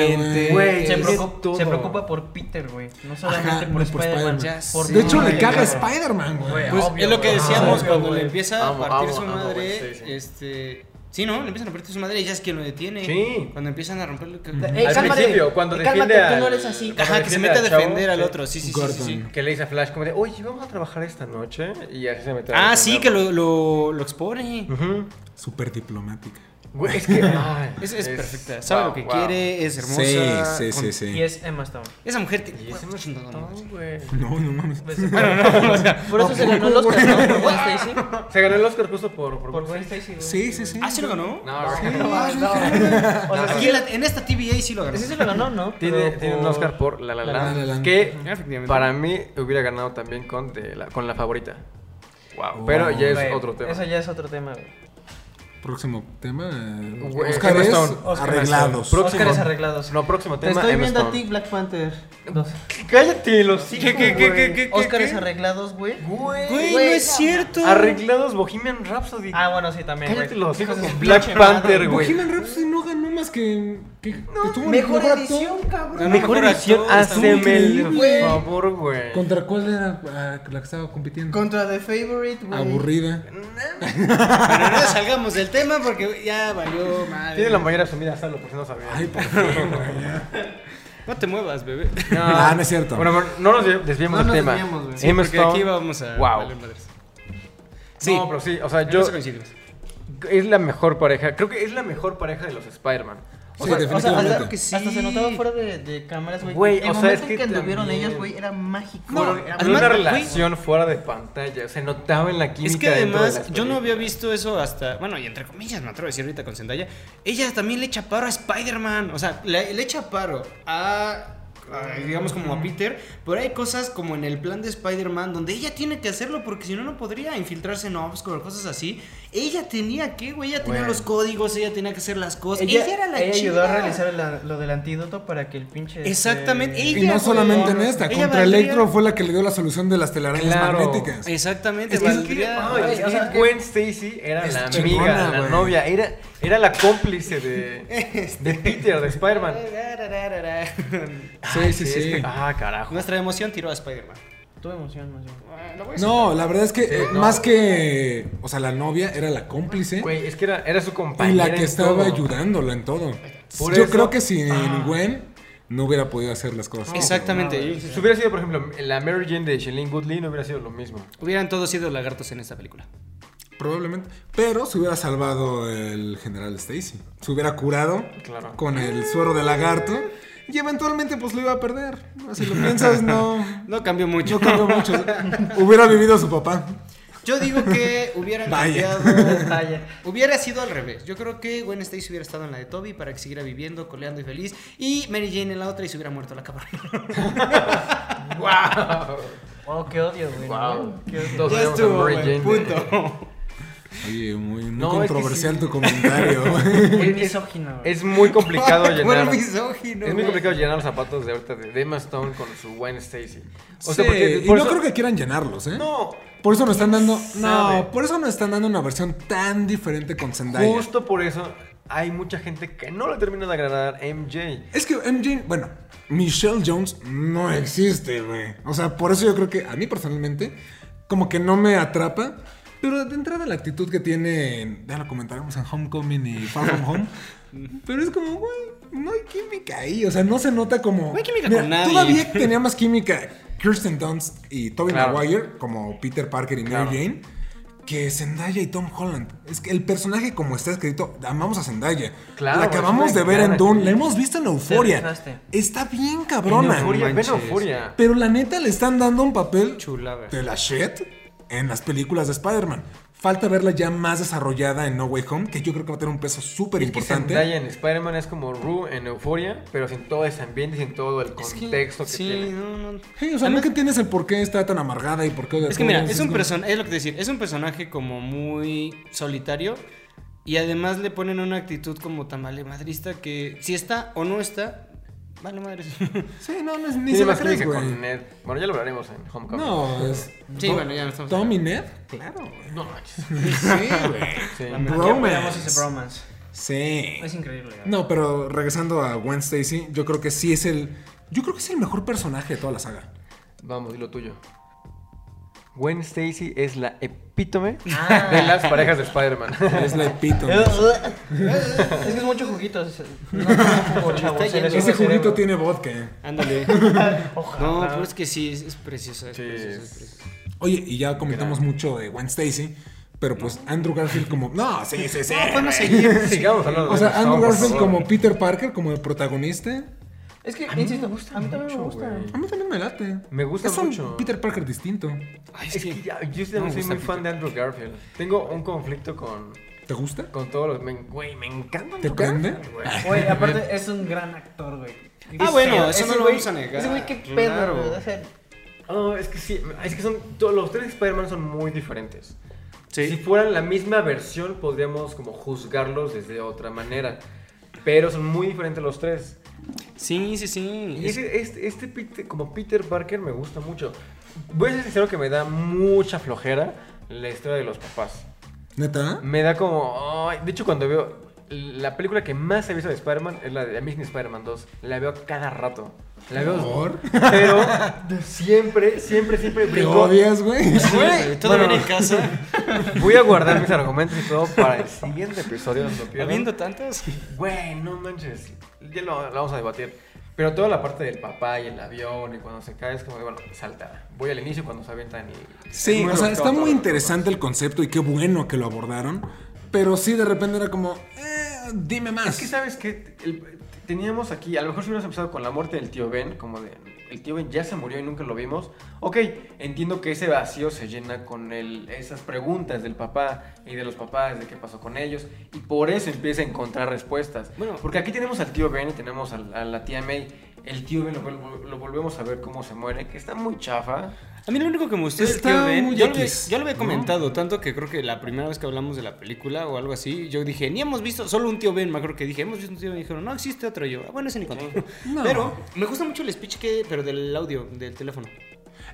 güey. Se, preocupa, todo. se preocupa por Peter, güey. No solamente Ajá, por no por Spider-Man. De hecho, le caga. Spider-Man, güey. Pues es lo que decíamos Obvio, cuando le empieza Amo, a partir amo, su amo, madre. güey, sí, sí. Este. Sí, ¿no? Le empiezan a partir su madre y ella es quien lo detiene. Sí. Cuando empiezan a romperle. Ey, Al cálmate, principio, cuando cálmate, defiende tú al- no eres así. Ajá, que se defiende mete a defender al otro. Sí, sí, sí, sí. Que le dice a Flash como de, oye, vamos a trabajar esta noche. Y así se mete a Ah, sí, que lo, lo, lo expone. Ujú. Súper diplomática. Güey, es que. <laughs> ay, Es, es perfecta. Sabe wow, lo que wow. quiere, es hermosa. Sí, sí, con- sí, sí. Y es Emma Stone. Esa mujer te. Y no, no. No, güey. <laughs> No, no mames. Bueno, <laughs> no, o sea, por eso se ganó el Oscar, ¿no? Por Gwen Stacy. Se ganó el Oscar justo por. por, Por Gwen Stacy, güey. Sí, sí, sí. Ah, sí lo ganó. No, O sea, Aquí sí, en, la- en esta TVA sí lo ganó. sí se lo ganó, ¿no? Tiene, Pero tiene un por- Oscar por La La La Land, La Land. que Ah, efectivamente. para mí hubiera ganado también con, de la, con la favorita. Wow. Pero ya es otro tema. Eso ya es otro tema, güey. Próximo tema. eh, Oscar Emma es Stone. Oscar arreglados. Próximo. Oscars arreglados. No, próximo Te tema. estoy Emma viendo a ti, Black Panther 2. Cállate, los ¿Qué, qué, qué, qué, qué, Oscars qué? arreglados, güey. Güey. No es cierto. Arreglados Bohemian Rhapsody. Ah, bueno, sí, también. Cállate los hijos Black Panther, güey. Bohemian Rhapsody no ganó más que. Que, que tuvo Mejor actor. edición, cabrón. Ganó Mejor mejor edición, hazme el favor, güey. ¿Contra cuál era la que estaba compitiendo? Contra The Favorite, güey. Aburrida. Pero no salgamos del tema porque ya valió madre. Tiene la mayoría sumida, Salo, por si no sabía. Ay, por favor, güey. No te muevas, bebé. Ah, no es cierto. Bueno, bueno, no nos desviemos No del nos tema. desviemos, güey. Sí, porque aquí vamos a Wow. valer madres. Sí. No, pero sí, o sea, yo. Es la mejor pareja. Creo que es la mejor pareja de los Spider-Man. O Sí, sea, definitivamente. O sea, Claro que sí. Hasta se notaba fuera de, de cámaras, güey. Güey, el o sea, momento es que en que anduvieron también- ellos, güey, era mágico. No, güey, era además, una güey, relación fuera de pantalla. Se notaba en la química. Es que además yo no había visto eso hasta, bueno, y entre comillas me atrevo a decir ahorita con Zendaya, ella también le echa paro a Spider-Man, o sea, le, le echa paro a, digamos como a Peter, pero hay cosas como en el plan de Spider-Man donde ella tiene que hacerlo porque si no no podría infiltrarse en Oscorp o cosas así. Ella tenía que, güey, ella tenía Bueno. los códigos, ella tenía que hacer las cosas. Ella, Ella, era la ella ayudó a realizar la- lo del antídoto para que el pinche. este, Exactamente, Y ella- no solamente en esta, contra valdría- Electro fue la que le dio la solución de las telarañas Claro. magnéticas. Exactamente, Es que, valdría- ay, Ay, es o que sea, Gwen Stacy era es la chingona, amiga, la novia, era, era la cómplice de, de Peter, de Spider-Man. <laughs> Sí, sí, es sí. que- ah, carajo. Nuestra emoción tiró a Spider-Man. Tuve emoción, más bien. Lo voy a No, la verdad es que Sí, eh, no. más que. O sea, la novia era la cómplice Güey, es que era, era su y compañera. la que en estaba todo. ayudándola en todo. Por Yo eso- creo que sin Ah. Gwen no hubiera podido hacer las cosas. Exactamente. Si hubiera sido, por ejemplo, la Mary Jane de Shailene Woodley, no hubiera sido lo mismo. Hubieran todos sido lagartos en esta película. Probablemente. Pero se hubiera salvado el general Stacy. Se hubiera curado Claro. con el suero de lagarto. Y eventualmente pues lo iba a perder. Si lo piensas, no, No cambió mucho. no cambió mucho. <laughs> hubiera vivido su papá. Yo digo que hubieran Vaya. cambiado. <laughs> Vaya. Hubiera sido al revés. Yo creo que Gwen Stacy hubiera estado en la de Toby para que siguiera viviendo, coleando y feliz. Y Mary Jane en la otra y se hubiera muerto la cabrona. <laughs> ¡Wow! Oh, qué odio, güey. Wow. Qué odio. Ya estuvo, Mary Jane punto. Oye, muy, muy No, es que controversial sí. tu comentario. <laughs> Muy Es- <laughs> misógino. Es muy complicado llenar. el misógino, Es muy complicado llenar los zapatos de ahorita de Emma Stone con su Gwen Stacy. O Sí, sea, porque y no eso- creo que quieran llenarlos, ¿eh? No, Por eso nos están dando. sabe? No, por eso nos están dando una versión tan diferente con Zendaya. justo por eso hay mucha gente que no le termina de agradar MJ. Es que MJ, bueno, Michelle Jones no existe, güey. O sea, por eso yo creo que a mí personalmente, como que no me atrapa. Pero de entrada la actitud que tiene, en- ya lo comentaremos en Homecoming y Far From Home. <laughs> pero es como, güey, no hay química ahí. O sea, no se nota como. No hay química Mira, con nadie. Todavía tenía más química Kirsten Dunst y Tobey Claro. Maguire como Peter Parker y Mary Claro. Jane. Que Zendaya y Tom Holland. Es que el personaje, como está escrito, amamos a Zendaya. Claro, la acabamos de ver en Dune, la hemos visto en Euphoria. rifaste. Está bien En cabrona. Euforia, ven manches. Euforia. Pero la neta le están dando un papel Chulada. de la shit en las películas de Spider-Man. Falta verla ya más desarrollada en No Way Home, que yo creo que va a tener un peso súper Es que importante. En Spider-Man es como Rue en Euforia, pero sin todo ese ambiente y sin todo el Es que- contexto que, sí, tiene. no, no. Sí, o sea, nunca entiendes el por qué está tan amargada y por qué Es que mira, es un es lo que te decir, es un personaje como muy solitario y además le ponen una actitud como tan madrista que si está o no está, vale madre. <laughs> Sí, no, no es, ni Tiene se la más crítica güey. con Ned. Bueno, ya lo hablaremos en Homecoming. No, es. Sí, bueno, ya no estamos Tom y Ned, claro, güey. No manches. Sí, güey. Sí. Bromance. apoyamos ese bromance. Sí. Es increíble. güey. No, pero regresando a Gwen Stacy, yo creo que sí es el. Yo creo que es el mejor personaje de toda la saga. Vamos, di lo tuyo. Gwen Stacy es la epítome Ah. de las parejas de Spider-Man. Es la epítome. es que es mucho juguito. es- No Ese juguito tiene vodka. eh. Ándale. <laughs> Ojalá. No, pero es que sí, es, es preciosa. Es Sí, preciosa, es- es preciosa. Oye, y ya comentamos mucho de Gwen Stacy, pero pues Andrew Garfield como... No, sí, sí, sí. Podemos <laughs> seguir. Sigamos hablando O sea, Andrew Garfield como Peter Parker, como el protagonista. Es que, mí insisto, me gusta a mí también me gusta. A mí también me late. Me gusta es un mucho. Peter Parker distinto. Ay, Es que ya, yo sí también No me soy muy fan de Andrew Garfield. Tengo un conflicto con, ¿Te gusta? con todos los... me- Güey, me encanta ¿Te Andrew prende? Garfield, güey. <laughs> Aparte es un gran actor, güey. Ah, bueno, eso no lo vamos a negar. Ese güey, qué pedo, güey. o sea, Oh, es que sí, es que son... todos Los tres Spider-Man son muy diferentes. Si Sí. fueran la misma versión, podríamos como juzgarlos desde otra manera. Pero son muy diferentes los tres. Sí, sí, sí. Y ese- este, este Peter- como Peter Parker me gusta mucho. Voy a ser sincero que me da mucha flojera la historia de los papás. ¿Neta? Me da como... ay, de hecho, cuando veo... La película que más he visto de Spider-Man es la de Amazing Spider-Man 2. La veo cada rato. La veo... ¿Por? Pero <laughs> siempre, siempre, siempre ¿Te brinco. odias, güey? Sí, güey, todo Bueno. bien en <laughs> casa. Voy a guardar mis argumentos y todo para el siguiente episodio. Habiendo tantas. Güey, no manches. Ya lo, lo vamos a debatir. Pero toda la parte del papá y el avión y cuando se cae es como bueno, salta. Voy al inicio cuando se avientan y... Sí, o sea, está muy interesante el concepto y qué bueno que lo abordaron. Pero sí, de repente era como, eh, dime más. Es que sabes que teníamos aquí, a lo mejor si hubiéramos empezado con la muerte del tío Ben, como de el tío Ben ya se murió y nunca lo vimos. Ok, entiendo que ese vacío se llena con el, esas preguntas del papá y de los papás, de qué pasó con ellos, y por eso empieza a encontrar respuestas. Bueno. porque aquí tenemos al tío Ben y tenemos al- a, la tía May. El tío Ben lo, vol- lo volvemos a ver cómo se muere, que está muy chafa. A mí lo único que me gustó Está del tío Ben, yo lo, yo lo había ¿no? comentado, tanto que creo que la primera vez que hablamos de la película o algo así, yo dije, ni hemos visto, solo un tío Ben, me acuerdo que dije, hemos visto un tío Ben, y dijeron, no existe otro yo. "Ah, Bueno, ese ni contó. <laughs> No. Pero me gusta mucho el speech que, pero del audio, del teléfono.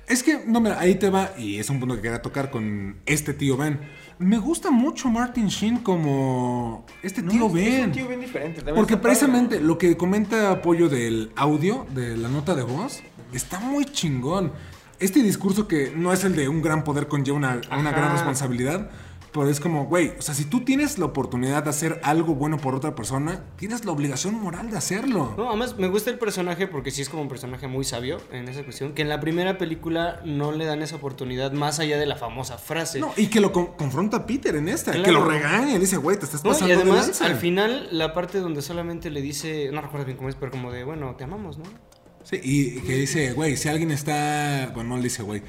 Es que, no, mira, ahí te va, y es un punto que quería tocar con este tío Ben. Me gusta mucho Martin Sheen como este tío es, Ben. Es un tío Ben diferente. también Porque padre. precisamente lo que comenta Apoyo del audio, de la nota de voz, está muy chingón. Este discurso que no es el de un gran poder conlleva una, una gran responsabilidad, pero es como, güey, o sea, si tú tienes la oportunidad de hacer algo bueno por otra persona, tienes la obligación moral de hacerlo. No, además me gusta el personaje porque sí es como un personaje muy sabio en esa cuestión, que en la primera película no le dan esa oportunidad más allá de la famosa frase. No, y que lo con- confronta a Peter en esta, que lo regaña y dice, güey, te estás No, pasando y de además, lanza". al final, la parte donde solamente le dice, no recuerdo bien cómo es, pero como de, bueno, te amamos, ¿no? Sí, y que dice, güey, si alguien está. Bueno, no le dice, güey.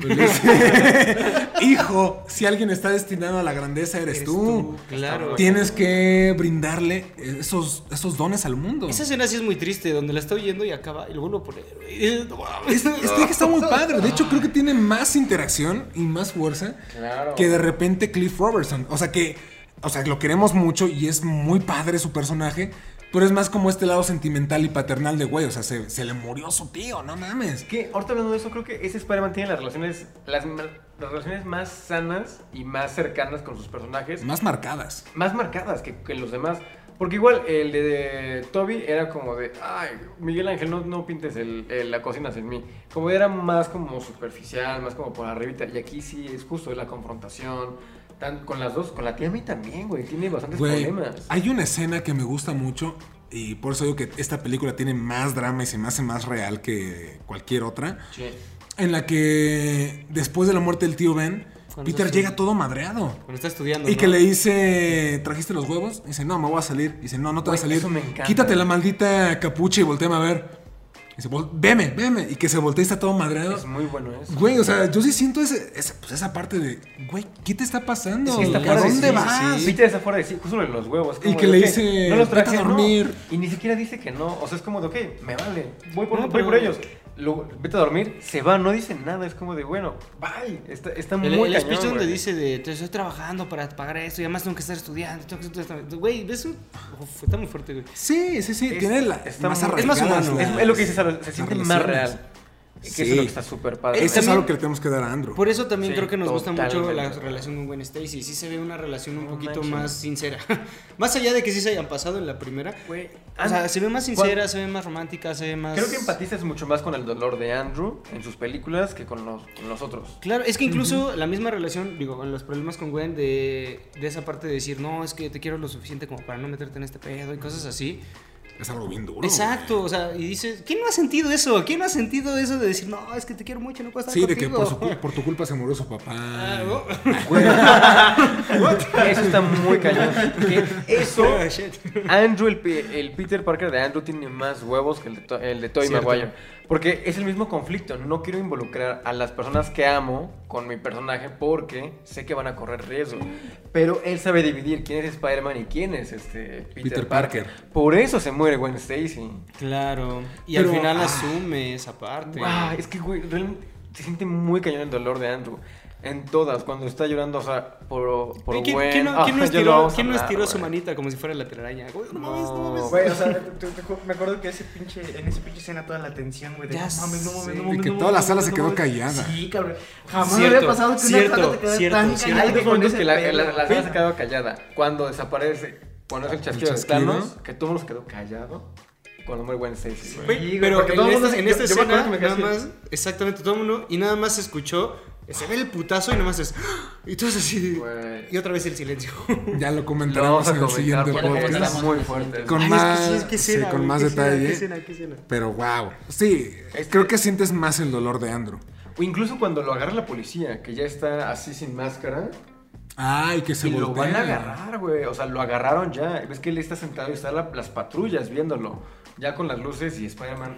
pero le dice, <laughs> Hijo, si alguien está destinado a la grandeza, eres, Eres tú. tú, claro. Tienes que brindarle esos, esos dones al mundo. Esa escena sí es muy triste, donde la está oyendo y acaba y lo vuelvo a poner. güey. <laughs> No mames. Es, es que está muy padre. De hecho, creo que tiene más interacción y más fuerza Claro. que de repente Cliff Robertson. O sea que, o sea, lo queremos mucho y es muy padre su personaje. Pero es más como este lado sentimental y paternal de güey. O sea, se, se le murió su tío, no mames. Que ahorita hablando de eso, creo que ese Spider-Man tiene las relaciones, las, las relaciones más sanas y más cercanas con sus personajes. Más marcadas. más marcadas que, que los demás. Porque igual el de, de Toby era como de, ay, Miguel Ángel, no, no pintes el, el- la cocina en mí. Como era más como superficial, más como por arribita. Y aquí sí es justo la confrontación. Tan, con las dos, con la tía May también, güey. Tiene bastantes Güey, problemas. hay una escena que me gusta mucho y por eso digo que esta película tiene más drama y se me hace más real que cualquier otra. Sí. En la que después de la muerte del tío Ben, Peter llega todo madreado. Cuando está estudiando. Y ¿no? que le dice, ¿trajiste los huevos? Dice, no, me voy a salir. Dice, no, no te vas a salir. eso me encanta. Quítate la maldita capucha y volteame a ver. Dice, "Vol- veme, veme. Y que se voltea y está todo madreado. Es muy bueno eso. Güey, o sea, yo sí siento ese, ese- pues esa parte de, güey, ¿qué te está pasando? Sí, está ¿A dónde sí, vas? sí. Peter está fuera de sí, justo de los huevos. Y que de, le dice, no los traje, "Vete a no". dormir. Y ni siquiera dice que no. O sea, es como de, ok, me vale. Voy por, No, voy pero- por ellos. Lo- vete a dormir, se va, no dice nada. Es como de, bueno, bye. Está, está muy El, el cañón, speech donde dice de te estoy trabajando para pagar esto y además tengo que estar estudiando. tengo que estar- Güey, ves un. Uf, está muy fuerte, güey. Sí, sí, sí, Es- tiene la, está más muy- es más humano. Es, es lo que dices, Sara, se siente más real. Que Sí. eso es lo que está súper padre. Eso es algo que le tenemos que dar a Andrew. Por eso también Sí, creo que nos gusta mucho la relación con Gwen Stacy. Sí se ve una relación un No poquito manches. más sincera. <laughs> más allá de que sí se hayan pasado en la primera. O sea, se ve más sincera, se ve más romántica, se ve más. Creo que empatizas mucho más con el dolor de Andrew en sus películas que con los, con los otros. Claro, es que incluso la misma relación, digo, con los problemas con Gwen, de, de esa parte de decir, no, es que te quiero lo suficiente como para no meterte en este pedo y cosas así. Es algo bien duro. Exacto, o sea, y dices, ¿quién no ha sentido eso? ¿Quién no ha sentido eso de decir, no, es que te quiero mucho, no puedo estar Sí, de que contigo"? por, su cul- por tu culpa se murió su papá. Ah. Güey, <laughs> eso está muy cañón. Eso, Ah. Andrew, el, el Peter Parker de Andrew tiene más huevos que el de, el de Cierto. Maguire. Porque es el mismo conflicto. No quiero involucrar a las personas que amo con mi personaje porque sé que van a correr riesgo. Pero él sabe dividir quién es Spider-Man y quién es este Peter, Peter Parker. Parker. Por eso se muere Gwen Stacy. Claro, y Pero, al final ah. asume esa parte. Es que, güey, realmente se siente muy cañón el dolor de Andrew. En todas, cuando está llorando, o sea, por, por ¿Quién, quién no, quién <laughs> Ah, lo estiró, quién no hablar, estiró su manita como si fuera la telaraña? Güey, no mames, no mames. Güey, o sea, te- te- me acuerdo que ese pinche, en ese pinche escena toda la tensión, güey, de Ya no mames, no mames, no Y mames. que no toda la sala se quedó callada. Sí, cabrón. Jamás me Cierto, había pasado que cierto, una sala te quedara cierto, tan cierto. callada Hay dos con ese que la, la, la sala se quedó callada. Cuando desaparece, cuando es el chasquido de? Thanos, que todo el mundo se quedó callado. Y cuando muere Gwen Stacy, pero en, todo mundo en esta yo- escena, que nada más, exactamente, todo el mundo, y nada más se escuchó, se ve el putazo y nada más es, y todo es así, y otra vez el silencio. <laughs> Ya lo comentaremos en el siguiente podcast. está muy fuerte. Con Ay, más, es que sí, es que sí, con más detalle. qué escena, qué escena. Pero wow. Sí, creo que sientes más el dolor de Andrew. O incluso cuando lo agarra la policía, que ya está así sin máscara. Ay, que se y lo van a agarrar, güey. O sea, lo agarraron ya. Ves que él está sentado y están la- las patrullas viéndolo. Ya con las luces y Spider-Man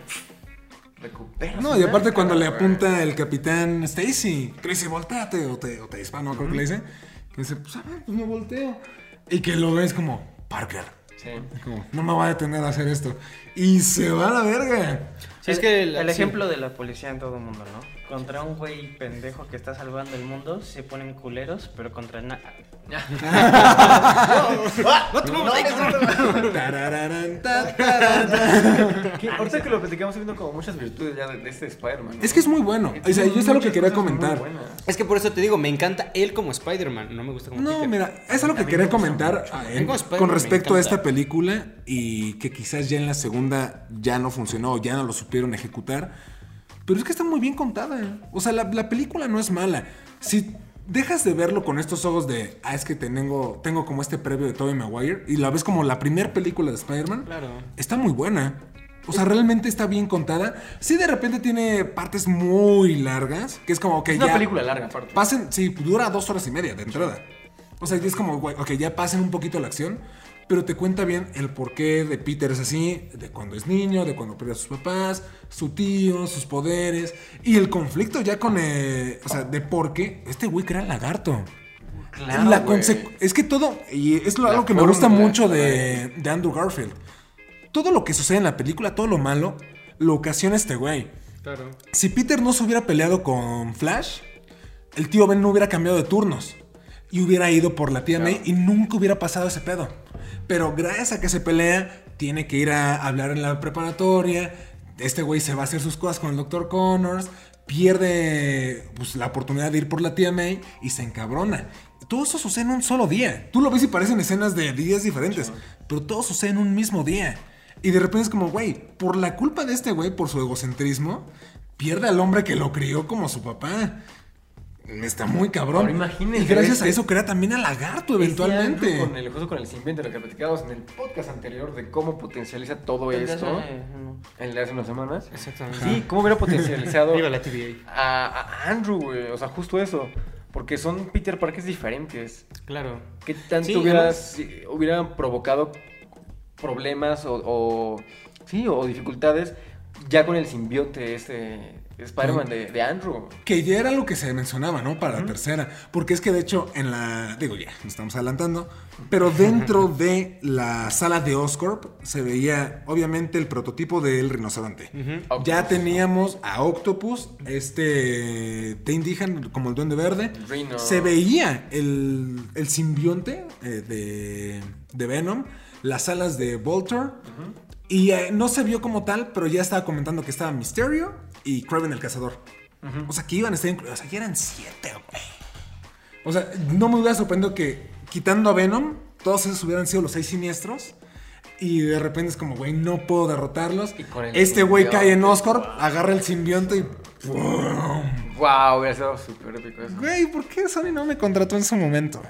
No, y aparte cuando le apunta el capitán Stacy, que dice, volteate o te, o te dispara, no creo que le dice. Que dice, pues a ver, pues me volteo. Y que lo ves como, Parker. Sí. Como, no me va a detener a hacer esto. Y se va a la verga. Sí, es que el, sí. ejemplo de la policía en todo el mundo, ¿no? Contra un güey pendejo que está salvando el mundo se ponen culeros, pero contra na No te muevas ahí, cabrón. Tarararán, ta, tararán. Que ahorita que lo platicamos, viendo como muchas virtudes ya de, de este Spider-Man. ¿no? Es que es muy bueno. O sea, yo es algo que quería comentar. Es que por eso te digo, me encanta él como Spider-Man, no me gusta como No, Peter. mira, es algo que quería comentar ah, en- Tengo Spider-Man, con respecto a esta película y que quizás ya en la segunda ya no funcionó ya no lo supieron ejecutar. Pero es que está muy bien contada. O sea, la, la película no es mala. Si dejas de verlo con estos ojos de, ah, es que tengo, tengo como este previo de Tobey Maguire y la ves como la primera película de Spider-Man, Claro. está muy buena. O sea, realmente está bien contada. Sí, de repente tiene partes muy largas, que es como que Es ya... una película larga, aparte. Pasen, sí, dura dos horas y media de entrada. O sea, es como, ok, ya pasen un poquito la acción. Pero te cuenta bien el porqué de Peter es así, de cuando es niño, de cuando pierde a sus papás, su tío, sus poderes, y el conflicto ya con, eh, o sea, de por qué este güey crea el lagarto. Claro, La es que todo, y es lo- algo que me gusta mucho de, de Andrew Garfield. Todo lo que sucede en la película, todo lo malo, lo ocasiona este güey. Claro. Si Peter no se hubiera peleado con Flash, el tío Ben no hubiera cambiado de turnos. Y hubiera ido por la tía May y nunca hubiera pasado ese pedo. Pero gracias a que se pelea, tiene que ir a hablar en la preparatoria. Este güey se va a hacer sus cosas con el Dr. Connors. Pierde pues, la oportunidad de ir por la tía May y se encabrona. Todo eso sucede en un solo día. Tú lo ves y parecen escenas de días diferentes. Pero todo sucede en un mismo día. Y de repente es como, güey, por la culpa de este güey, por su egocentrismo, pierde al hombre que lo crió como su papá. Está muy cabrón. Ahora imagínense y gracias a este- eso crea también al lagarto eventualmente. Andrew Con el justo con el simbionte, lo que platicábamos en el podcast anterior de cómo potencializa todo esto. El de hace unas semanas. Exactamente. Sí, cómo hubiera <laughs> potencializado Viva la TVA. a, a Andrew, güey. O sea, justo eso. Porque son Peter Parkers diferentes. Claro. ¿Qué tanto Sí, hubiera, además- si- hubiera provocado problemas o, o- sí, o dificultades ya con el simbionte este Spider-Man de, de Andrew? Que ya era lo que se mencionaba, ¿no? Para la tercera. Porque es que de hecho en la... Digo ya, nos estamos adelantando. Pero dentro <laughs> de la sala de Oscorp se veía obviamente el prototipo del rinoceronte. Ya teníamos a Octopus, este... Te indijan como el duende verde. Rhino. Se veía el, el simbionte eh, de, de Venom, las alas de Voltor. Y eh, no se vio como tal, pero ya estaba comentando que estaba Mysterio y Kraven el Cazador. O sea, que iban a estar incluidos. O sea, que eran siete, güey. O sea, no me hubiera sorprendido que quitando a Venom, todos esos hubieran sido los seis siniestros. Y de repente es como, güey, no puedo derrotarlos. Y con el Este güey cae en Oscorp, agarra el simbionte y. ¡pum! Wow, hubiera sido súper épico eso. Güey, ¿por qué Sony no me contrató en su momento?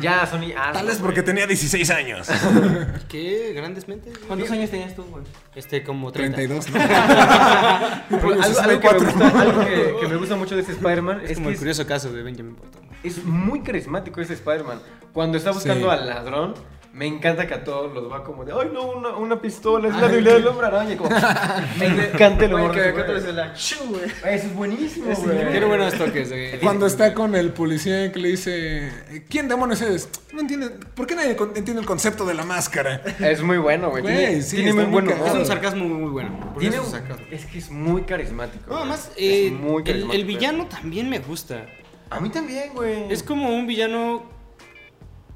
Ya, Sony, hazlo, Tal vez güey. porque tenía 16 años. <laughs> ¿Qué grandes mentes? güey. ¿Cuántos años tenías tú, güey? Este, como 30. 32, ¿no? <laughs> Algo, algo que, me gusta, algo que- que me gusta mucho de este Spider-Man Es es, como que el es, curioso caso de Benjamin Button. es muy carismático ese Spider-Man. Cuando está buscando Sí. al ladrón, me encanta que a todos los va como de, ay no, una, una pistola, es la debilidad del hombre araña. Como, <laughs> me encanta el Güey, humor. güey. güey. Eso es buenísimo, güey. Tiene buenos toques. de- <laughs> Cuando está con el policía que le dice, ¿quién demonios es? No entiende, ¿por qué nadie entiende el concepto de la máscara? Es muy bueno, güey. Güey, Tiene, sí, tiene muy. Es un sarcasmo muy, muy bueno. Tiene un- es sarcasmo. es que es muy carismático. No, güey. además, Es eh, muy el, carismático. el villano también me gusta. A mí también, güey. Es como un villano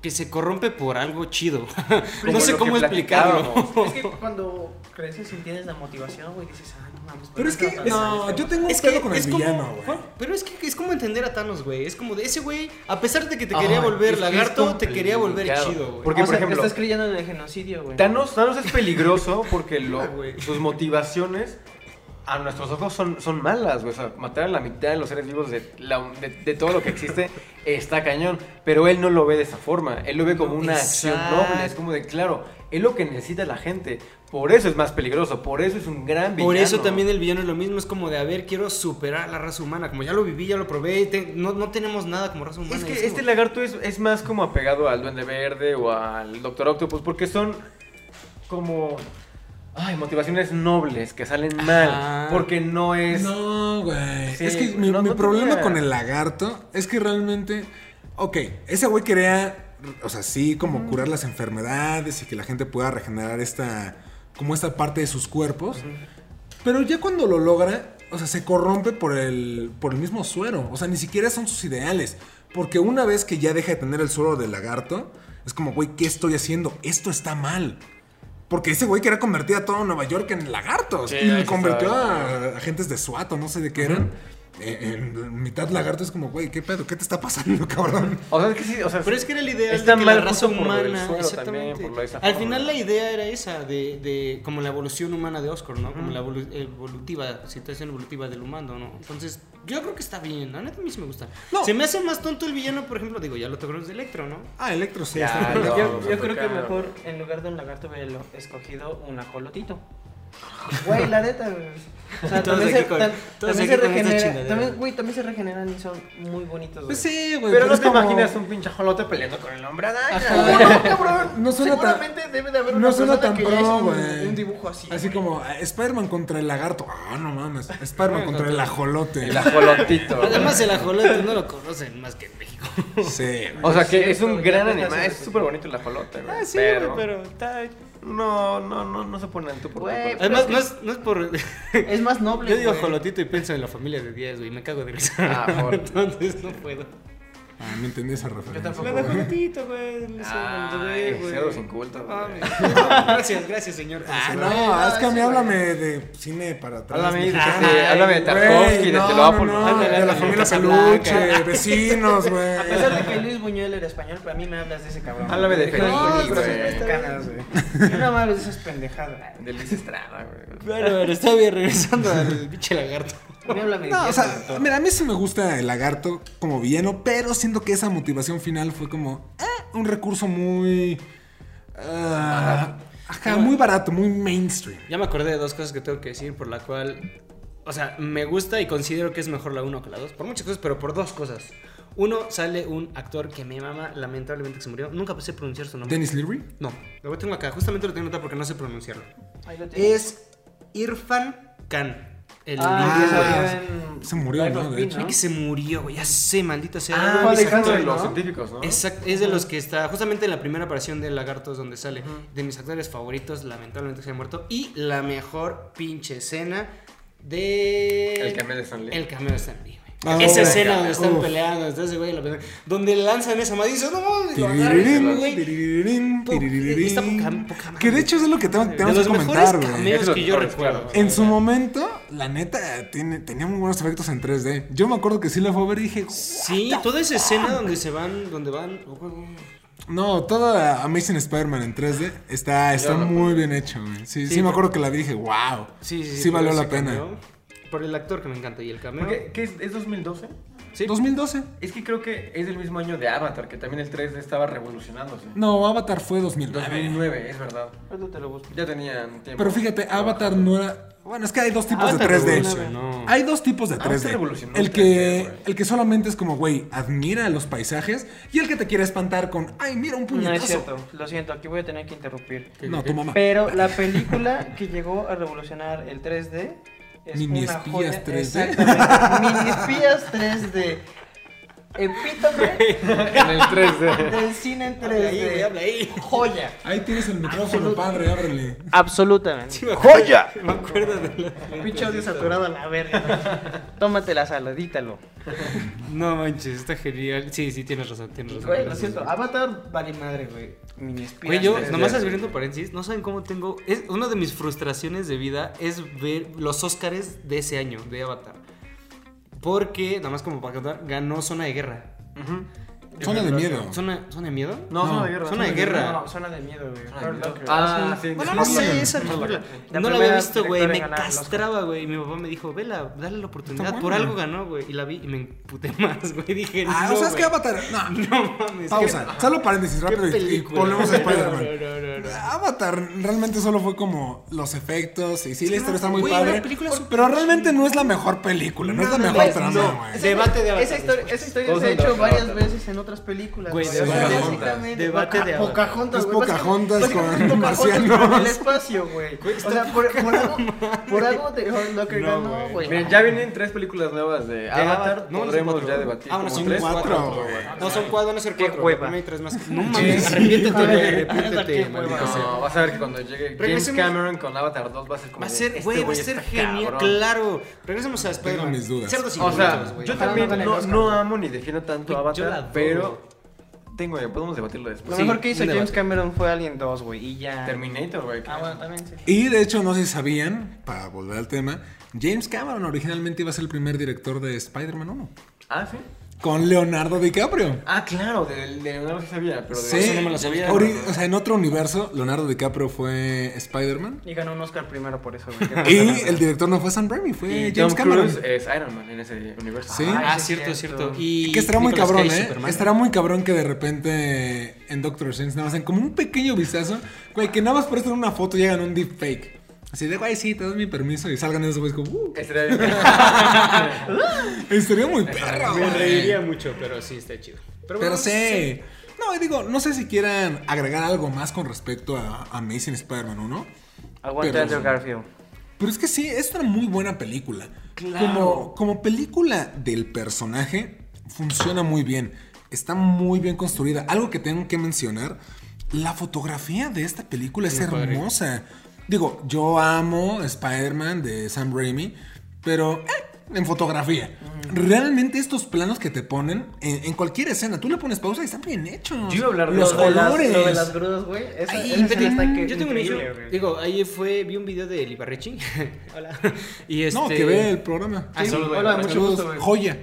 que se corrompe por algo chido. <laughs> No sé cómo explicarlo. Es que cuando creces y entiendes la motivación, güey, dices, ah, no mames. Pero es que, no yo tengo un Es que con el es villano, güey. Pero es que es como entender a Thanos, güey. Es como de ese güey, a pesar de que te Ay, quería volver es que es lagarto, te quería volver chido, güey. Porque, o por sea, ejemplo, estás creyendo en el genocidio, güey. Thanos, Thanos es peligroso porque lo- sus motivaciones a nuestros ojos son, son malas, güey. O sea, matar a la mitad de los seres vivos de, la- de, de todo lo que existe <laughs> está cañón. Pero él no lo ve de esa forma. Él lo ve como una acción noble. Es como de, claro, es lo que necesita la gente. Por eso es más peligroso. Por eso es un gran villano. Por eso también el villano es lo mismo, es como de, a ver, quiero superar a la raza humana, como ya lo viví, ya lo probé, te- no, no tenemos nada como raza humana. Es que este lagarto es, es más como apegado al Duende Verde o al Doctor Octopus porque son como... Ay, motivaciones nobles que salen mal. Porque no es... No, güey. Sí, es que mi, no- mi no problema tenía- con el lagarto es que realmente. Ok, ese güey quería. O sea, sí, como curar las enfermedades y que la gente pueda regenerar esta. Como esta parte de sus cuerpos. Pero ya cuando lo logra, o sea, se corrompe por el, por el mismo suero. O sea, ni siquiera son sus ideales. Porque una vez que ya deja de tener el suero del lagarto, es como, güey, ¿qué estoy haciendo? Esto está mal. Porque ese güey quería convertir a todo Nueva York en lagartos. Sí, y convirtió a agentes de SWAT o no sé de qué eran. En mitad lagarto es como, güey, ¿qué pedo? ¿Qué te está pasando, <laughs> cabrón? O sea, es que sí, o sea... Pero es que era la idea Está de que mal la raza humana. exactamente. también, por lo de esa Al forma. final la idea era esa, de, de como la evolución humana de Oscar, ¿no? Como la evolu- evolutiva, situación evolutiva del humano, ¿no? Entonces, yo creo que está bien, la neta a mí sí me gusta. No. Se me hace más tonto el villano, por ejemplo, digo, ya lo tocamos de Electro, ¿no? Ah, Electro sí. Ya, está- <laughs> no. Yo, creo que mejor, en lugar de un lagarto, hubiera lo- escogido un ajolotito. Güey, la neta, güey. O sea, <laughs> Todos también, se, con- también se regenera, también, güey, también se regeneran y son muy bonitos, güey. Pues sí, güey. Pero no te como- imaginas un pinche ajolote peleando con el hombre araña. Ajá. No, cabrón. <laughs> No suena tan- Seguramente debe de haber no una suena persona tan que pro, un, güey. un dibujo así. Así como eh, Spider-Man contra el lagarto. Ah, no mames. Spider-Man contra el ajolote. El ajolotito. <laughs> Además, el ajolote no lo conocen más que en México. Sí, güey. O sea que es un gran animal, es súper bonito el ajolote, güey. Ah, sí, pero, güey, pero está. No, no, no, no se ponen tú por tu Güey. Además, es que- no es, no es por. <laughs> Es más noble, Yo digo güey. ajolotito y pienso en la familia de 10, güey. Me cago de risa. Ah, por- <laughs> Entonces no puedo. Ah, no entendí esa referencia. tampoco. La de ajolotito, güey. No güey. mames. Gracias, gracias, señor. Ah, no, va. es que a mí sí, háblame de cine para atrás. Háblame, de- Tarkovsky, de no, Te lo va no, por no, Ándale, de la familia. Peluche, vecinos, <laughs> güey. A pesar de que Luis Buñuel era español, pero a mí me hablas de ese cabrón. Háblame de Fellini, pero güey. Yo me hablas de esas pendejadas. De Luis Estrada, güey. Bueno, bueno, está bien, regresando al pinche lagarto. No, o sea, mira, a mí sí me gusta el lagarto como villano, pero siento que esa motivación final fue como eh, un recurso muy. ajá, muy barato, muy mainstream. Ya me acordé de dos cosas que tengo que decir por la cual, o sea, me gusta y considero que es mejor la 1 que la 2, por muchas cosas, pero por dos cosas. Uno, sale un actor que me mama, lamentablemente que se murió. Nunca sé pronunciar su nombre. Dennis Leary. No, lo tengo acá, justamente lo tengo notado porque no sé pronunciarlo. Ahí lo. Es Irfan Khan. El Ah, que se murió, ¿no? De hecho. Ay, que se murió, güey. Ya sé, maldito sea. Ah, Uno de de los ¿no? científicos, ¿no? Exacto, es de los que está justamente en la primera aparición del lagartos donde sale. De mis actores favoritos, lamentablemente se ha muerto. Y la mejor pinche escena de. El cameo de Stan Lee. El cameo de Stan Ah, esa escena donde están Uf. peleando, está ese güey la pelea, donde lanzan esa madre y dices, no mames, lo agarran, Tiririrín, güey. tiririrín, Po- tiririrín. está poca- poca madre. Que de hecho es lo que tengo, De tenemos los que comentar, güey. que yo recuerdo. En su momento, la neta, tiene, tenía muy buenos efectos en 3D. Yo me acuerdo que sí la fue a ver y dije, Sí, toda esa escena donde se van, donde van. no, toda Amazing Spider-Man en 3D está, está muy bien hecho, güey. Sí, sí, Sí, me acuerdo que la vi y dije, wow. Sí, sí, Sí valió la pena. Por el actor que me encanta y el cameo. ¿Qué, qué es, es 2012? Sí. 2012. Es que creo que es del mismo año de Avatar, que también el 3D estaba revolucionándose. No, Avatar fue 2009. 2009, es verdad. Ahorita te lo busco. Ya tenían tiempo. Pero fíjate, Avatar no era. Bueno, es que hay dos tipos Avatar de 3D. revolucionó. Hay dos tipos de Avatar 3D. revolucionó El que, 3D, güey. el que solamente es como, güey, admira los paisajes. Y el que te quiere espantar con, ay, mira un No puñetazo. es cierto, lo siento, aquí voy a tener que interrumpir. No, tu mamá. Pero la <laughs> película que llegó a revolucionar el 3D es Mini espías joya. 3D. Exactamente. Mini espías 3D. Epítome <laughs> En el 3D. del cine en Habla ahí, güey, 3D. habla ahí. Joya. Ahí tienes el micrófono, padre, ábrele. Absolutamente. ¡Joya! Me acuerdo de la. Pinche audio saturado a la verga. Tómate la saladítalo. No manches, está genial. Sí, sí, tienes razón, tienes razón. Güey, lo siento. Avatar vale madre, güey. Mini espías. Güey, yo, 3D. nomás abriendo paréntesis, no saben cómo tengo. Es, una de mis frustraciones de vida es ver los Oscars de ese año, de Avatar. Porque, nada más como para contar, ganó Zona de Guerra. Zona de miedo. ¿Zona, zona de miedo? No, No, zona de guerra. Zona de guerra. No, zona de miedo, güey. Locker. Ah, sí. Bueno, no sé, esa La película. No la había visto, güey. Me castraba, güey. Y mi papá me dijo, vela, dale la oportunidad. Por algo ganó, güey. Y la vi y me emputé <laughs> más, güey. Dije, Ah, no, o sea, es que güey. Avatar. No, <laughs> No mames. pausa. Solo paréntesis ¿Qué rápido y- volvemos a Spider-Man. No, no, no, no. Avatar realmente solo fue como los efectos y sí, la historia está muy padre. Pero realmente no es la mejor película, no es la mejor trama, no. güey. Debate de Avatar Esa historia, se ha hecho varias veces en otras películas. Güey, de Pocahontas. Debate de. Pocahontas, güey, Pocahontas con marcianos. el espacio, güey. O sea, por, por algo, por algo de Locker No, güey. Miren, ya vienen tres películas nuevas de Avatar. Avatar. No, no Podremos cuatro. ya debatir. Ah, como son tres, cuatro, güey. No, son cuatro, van a ser Qué cuatro. hueva. hay tres más. No mames, arrepiéntete, arrepiéntete. No, vas a ver que cuando llegue James Cameron con Avatar 2 va a ser como. Va a ser, este güey, va a ser está genial, cabrón. claro. Regresemos a Spider-Man. mis dudas. O sea, yo también no no, no amo ni defiendo tanto Avatar, adoro. Pero tengo, podemos debatirlo Lo después. Sí, mejor que hizo James. Cameron fue Alien 2, güey, y ya. Terminator, güey. Ah, bueno, también sí. Y de hecho, no sé si sabían, para volver al tema, James Cameron originalmente iba a ser el primer director de Spider-Man 1. Ah, sí. Con Leonardo DiCaprio. Ah, claro, de, de Leonardo sí sabía, pero de Sí, eso no me lo sabía. ori- o sea, en otro universo, Leonardo DiCaprio fue Spider-Man. Y ganó un Oscar primero por eso, güey. <laughs> Y el director no fue Sam Raimi, fue Y James Tom Cameron. Cruise es Iron Man en ese universo. Sí. Ah, sí, cierto, es cierto. cierto. Y Que estará muy Nicolas cabrón, Cage, ¿eh? Superman. Estará muy cabrón que de repente en Doctor Strange nada más en como un pequeño vistazo, güey, que nada más por estar en una foto llegan un deepfake. Así de, güey, sí, te doy mi permiso y salgan esos güeyes como, uh, Estaría bien. <laughs> estaría muy perro, Me reiría mucho, pero sí está chido. Pero bueno, sí. No, y digo, no sé si quieran agregar algo más con respecto a a Amazing Spider-Man 1. Aguanta Pero- Andrew Garfield. Pero es que sí, es una muy buena película. Como, como película del personaje, funciona muy bien. Está muy bien construida. Algo que tengo que mencionar, la fotografía de esta película es padre. Digo, yo amo Spider-Man de Sam Raimi, pero eh, en fotografía. Realmente estos planos que te ponen en, en cualquier escena, tú le pones pausa y están bien hechos. Yo iba a hablar de los Lo de las- colores. Lo de las grúas, güey. Esa, Ay, esa vete, escena está que- yo tengo un issue. Digo, ahí fue, vi un video de Libarrechi. <laughs> Hola. <laughs> Y este, No, que ve el programa. Ah, sí, hola, mucho Saludos, gusto, güey. <laughs> Joya.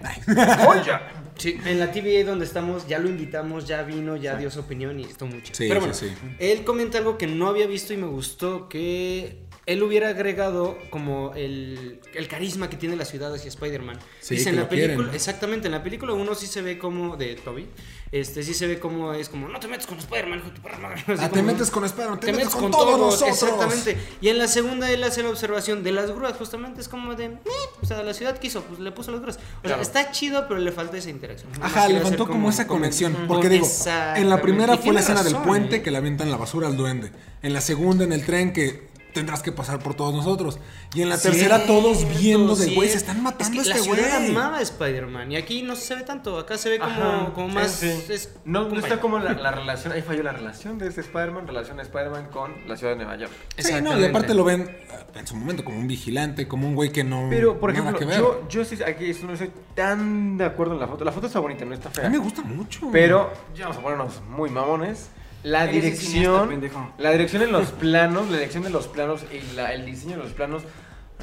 Sí, en la TVA donde estamos, ya lo invitamos, ya vino, ya dio su opinión y estuvo muy chido. Sí, Pero sí, bueno, sí. él comenta algo que no había visto y me gustó, que él hubiera agregado como el, el carisma que tiene la ciudad hacia Spider-Man. Sí, Dice, en la quieren, película, ¿no? exactamente, en la película uno sí se ve como, de Toby, este sí se ve como es como, no te metes con Spider-Man, hijo de tu madre", <laughs> Ah, te metes con Spider-Man, te, te metes metes con, con todos nosotros. exactamente. Y en la segunda él hace la observación de las grúas, justamente es como de, o sea, la ciudad quiso, pues le puso las grúas. O sea, está chido, pero le falta esa interacción. Ajá, le faltó como, esa conexión. como- Porque digo, en la primera fue la escena del puente ¿eh? que le avientan la basura al duende. En la segunda, en el tren, que tendrás que pasar por todos nosotros. Y en la tercera, todos viendo de güey, se están matando Es a que este La ciudad güey. amaba a Spider-Man y aquí no se ve tanto. Acá se ve como, más. sí, sí. es- no, no como- está como la, la relación, ahí falló la relación de este Spider-Man, relación de Spider-Man con la ciudad de Nueva York. Sí, no, y aparte lo ven eh, en su momento como un vigilante, como un güey que no. Pero, por nada ejemplo, que ver. yo, yo sí, aquí no estoy tan de acuerdo en la foto. La foto está bonita, no está A fea. mí me gusta mucho. Pero, ya vamos a ponernos muy mamones. La dirección, cineasta, la dirección en los planos, la dirección de los planos y la- el diseño de los planos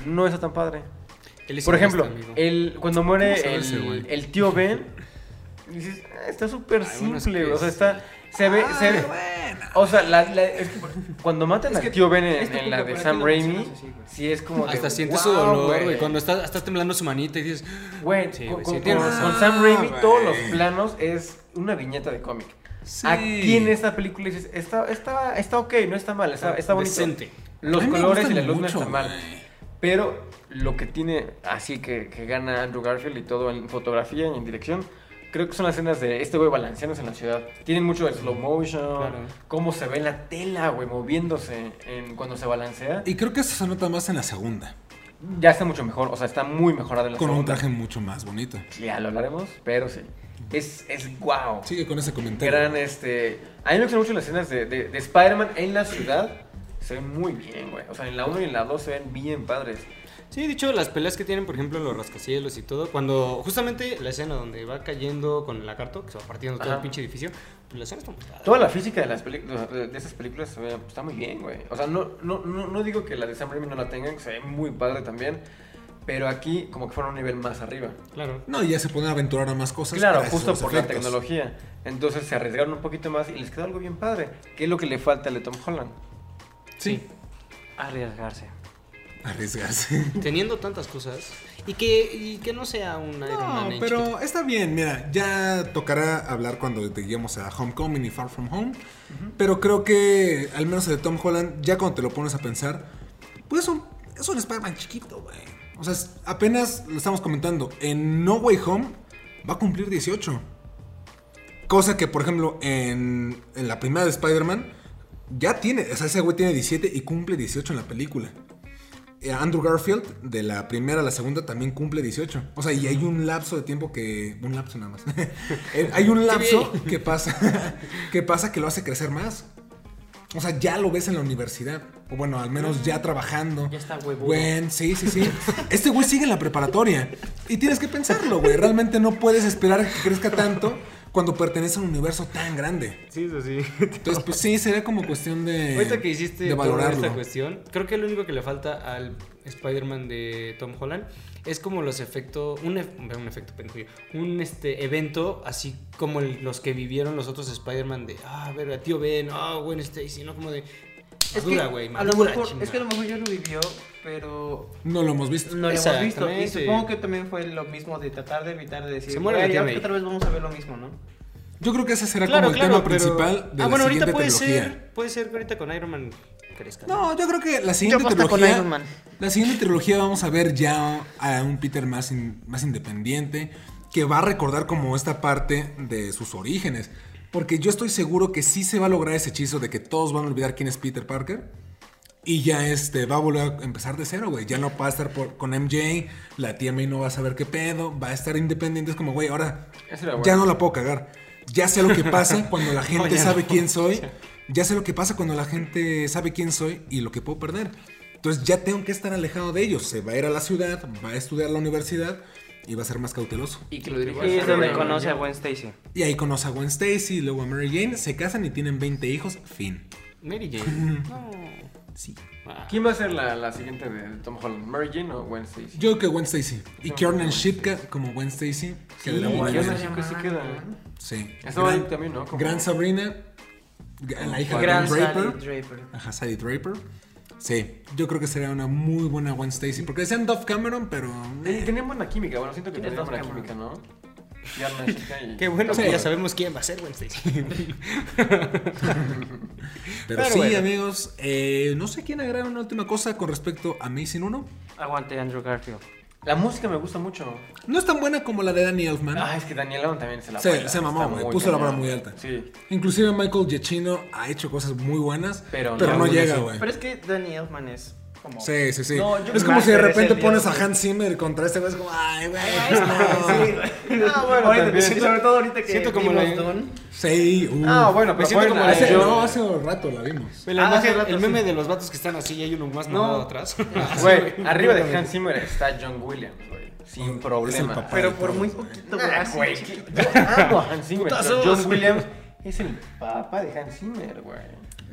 no está tan padre. Por ejemplo, el, cuando muere ¿Cómo sabe ese el, el tío <laughs> Ben, dices, "Ah, está súper Ay, bueno, es simple, que o sea, es- está, se ve, Ah, se ve, bueno. o sea, la- la- es que cuando matan Es al que tío Ben en, es tu en la de ¿para Sam Raimi, sí es como de, Hasta sientes su "Wow, dolor, güey. Cuando está, estás temblando su manita y dices. Güey, Sí, con, con- con- con Sam Raimi Ah, todos los güey. planos es una viñeta de cómic. Sí. Aquí en esta película dices, está, está, está ok, no está mal, está, está bonito. Decente. Los colores y la luz no están mal. Pero lo que tiene así que, que gana Andrew Garfield y todo en fotografía y en dirección, creo que son las escenas de este güey balanceándose en la ciudad. Tienen mucho de slow motion, Claro. cómo se ve la tela, güey, moviéndose en, cuando se balancea. Y creo que eso se nota más en la segunda. Ya está mucho mejor, o sea, está muy mejorada en la Con un segunda. traje mucho más bonito. Ya lo hablaremos, pero sí. Es, es wow. Sigue con ese comentario. Gran, este... A mí me gustan mucho las escenas de, de, de Spider-Man en la ciudad. Se ven muy bien, güey. O sea, en la 1 y en la 2 se ven bien padres. Sí, de hecho, las peleas que tienen, por ejemplo, los rascacielos y todo, cuando justamente la escena donde va cayendo con la carta, que se va partiendo todo Ajá. el pinche edificio, pues la escena está muy padre. Toda la física de las películas de esas películas está muy bien, güey. O sea, no, no, no, no digo que la de Sam Raimi no la tengan, que se ve muy padre también. Pero aquí como que fueron a un nivel más arriba. Claro. No, y ya se pueden aventurar a más cosas. Claro, a justo por la tecnología. Entonces se arriesgaron un poquito más y les quedó algo bien padre. ¿Qué es lo que le falta al de Tom Holland? Sí. Arriesgarse. Arriesgarse. <laughs> Teniendo tantas cosas y que, y que no sea un Iron No, Man en chiquito. pero está bien, mira, ya tocará hablar cuando lleguemos a Homecoming y Far From Home. Pero creo que, al menos el de Tom Holland, ya cuando te lo pones a pensar, pues es un, es un Spider-Man chiquito, güey. O sea, apenas lo estamos comentando, en No Way Home va a cumplir 18. Cosa que, por ejemplo, en, en la primera de Spider-Man, ya tiene, o sea, ese güey tiene 17 y cumple 18 en la película. Eh, Andrew Garfield, de la primera a la segunda, también cumple 18. O sea, y hay un lapso de tiempo que. Un lapso nada más. <laughs> Eh, hay un lapso que pasa. <laughs> que pasa que lo hace crecer más. O sea, ya lo ves en la universidad. O bueno, al menos ya trabajando. Ya está huevudo. Güey, sí, sí, sí. <laughs> Este güey sigue en la preparatoria. Y tienes que pensarlo, güey. Realmente no puedes esperar a que crezca tanto cuando pertenece a un universo tan grande. Sí, eso sí. Entonces, pues sí, sería como cuestión de. Ahorita que hiciste de valorarlo. esta cuestión, creo que lo único que le falta al Spider-Man de Tom Holland es como los efectos, un, ef- un efecto pendejo, un este evento así como el- los que vivieron los otros Spider-Man de, ah, a ver, a tío Ben, ah, Gwen Stacy, no como de Es madura, que, güey, a lo madura, mejor, es que a lo mejor ya lo vivió, pero No lo hemos visto. no lo hemos visto. Y supongo que también fue lo mismo de tratar de evitar de decir, Se muere la otra vez vamos a ver lo mismo, ¿no? Yo creo que ese será Claro, como el claro, tema pero- principal de ah, la bueno, ahorita siguiente puede trilogía. ser, puede ser que ahorita con Iron Man crezca. No, yo creo que la siguiente apuesto con trilogía. Iron Man. La siguiente trilogía vamos a ver ya a un Peter más, in- más independiente. Que va a recordar como esta parte de sus orígenes. Porque yo estoy seguro que sí se va a lograr ese hechizo de que todos van a olvidar quién es Peter Parker. Y ya este va a volver a empezar de cero, güey. Ya no va a estar por- con MJ. La tía May no va a saber qué pedo. Va a estar independiente. Es como, güey, ahora bueno. ya no la puedo cagar. Ya sé lo que pasa <laughs> cuando la gente sabe no. quién soy. <laughs> Ya sé lo que pasa cuando la gente sabe quién soy y lo que puedo perder. Entonces ya tengo que estar alejado de ellos. Se va a ir a la ciudad, va a estudiar la universidad y va a ser más cauteloso. Y que lo dirige Y es donde conoce a. Gwen Stacy. Y ahí conoce a Gwen Stacy, luego a Mary Jane, se casan y tienen 20 hijos, fin. Mary Jane. <laughs> No. Sí. Ah. ¿Quién va a ser la, la siguiente de Tom Holland? ¿Mary Jane o Gwen Stacy? Yo creo que Gwen Stacy. Y Kiernan Shipka como Gwen Stacy. que de la buena vida. Shipka sí queda. Sí. Ahí Gran, también, ¿no? Como- gran Sabrina. La hija de Gran Don Draper. Draper. Ajá, Sally Draper. Sí, yo creo que sería una muy buena Gwen Stacy. Porque decían Dove Cameron, pero. Eh, Tenían buena química, bueno, siento que ¿Quién es tenían buena química, ¿no? Y... Qué bueno Sí. que ya sabemos quién va a ser Wednesday. <laughs> Pero, Pero sí, bueno. amigos. eh, no sé quién agregar una última cosa con respecto a Amazing 1. Aguante Andrew Garfield. La música me gusta mucho. No es tan buena como la de Danny Elfman. Ah, es que Daniel Elfman también se la Se- se mamó, güey, puso la vara muy alta. Sí. Inclusive Michael Giacchino ha hecho cosas muy buenas, pero, Pero no, no, llega, sí. güey. Pero es que Danny Elfman es como... Sí, sí, sí. No, es como si de repente pones a. Hans Zimmer contra este güey. Es como, ay, güey. Sí, güey. Ah, bueno, Ahorita- también. sí, sobre todo ahorita que Siento como vimos la-. Sí, uh. Ah, bueno, pero siento como la- Hace, yo- no, hace un rato la vimos. La Ah, imagen- rato el sí. meme de los vatos que están así y hay uno más No. mamado atrás. <laughs> Güey, arriba de Hans Zimmer está John Williams, güey. Sin problema. Pero por muy poquito, güey. <laughs> Ah, así güey, chiquito. que- yo amo a Hans Zimmer. John Williams es el papá de Hans Zimmer, güey.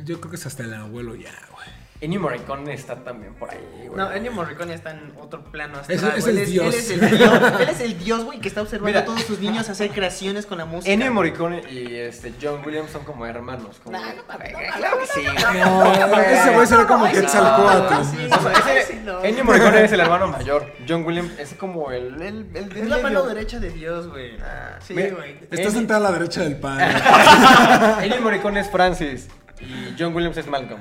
Yo creo que es hasta el abuelo ya, güey. Ennio Morricone está también por ahí, güey. No, Ennio Morricone está en otro plano astral. Es- es el él, dios. Él es el dios. <laughs> Él es el dios, güey, que está observando Mira. a todos sus niños hacer creaciones con la música. Ennio. Morricone y este John Williams son como hermanos. Como... Nah, no mames, claro que sí. No, ese güey sería como Quetzalcóatl. no, sí. Sí, no. Ennio Morricone es el hermano mayor. John Williams es como el. el, el, Es la mano derecha de Dios, güey. Sí, Mira, güey. Está sentada a la derecha del padre. <laughs> Ennio Morricone es Francis y John Williams es Malcolm.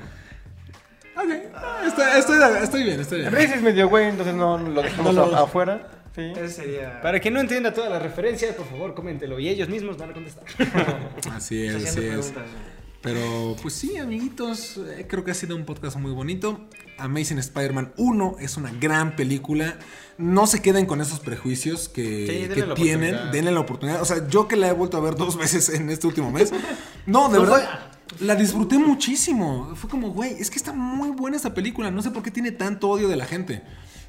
Ok, estoy, estoy, estoy bien, estoy bien. Reese es medio güey, entonces no lo dejamos No lo- afuera. Sí. Ese sería. Para quien no entienda todas las referencias, por favor, coméntelo y ellos mismos van a contestar. <laughs> Así es, Haciendo así es. preguntas, güey. Pero pues sí, amiguitos, eh, creo que ha sido un podcast muy bonito. Amazing Spider-Man 1 es una gran película. No se queden con esos prejuicios que, Sí, denle que la tienen. oportunidad. Denle la oportunidad. O sea, yo que la he vuelto a ver dos <laughs> veces en este último mes. No, de verdad. La disfruté muchísimo. Fue como, güey, es que está muy buena esta película. No sé por qué tiene tanto odio de la gente.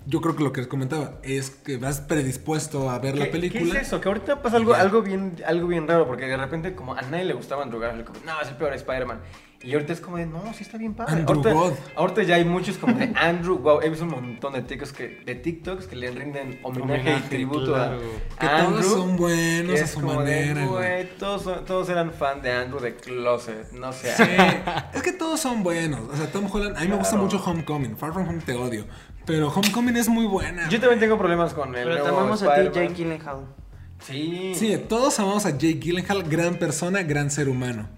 Yo creo que lo que les comentaba es que vas predispuesto a ver la ¿Qué- película. ¿Qué es eso? Que ahorita pasa algo, algo, bien, algo bien raro, porque de repente como a nadie le gustaba Andrew Garfield, como, no, es el peor Spider-Man. Y ahorita es como de, no, sí está bien padre. Andrew ahorita, God. ahorita ya hay muchos como de <laughs> Andrew, wow, he visto un montón de TikToks que, de TikToks que le rinden homenaje, Homenaje, y tributo claro. Que a todos Andrew. son buenos que a es su de, manera, todos, todos eran fan de Andrew de Closet, no sé. Es que todos son buenos. O sea, Tom Holland, a mí me gusta mucho Homecoming. Far From Home te odio. Pero Homecoming es muy buena. Yo también tengo problemas con el Pero te amamos a ti. Jake Gyllenhaal. Sí. Sí, todos amamos a Jake Gyllenhaal, gran persona, gran ser humano.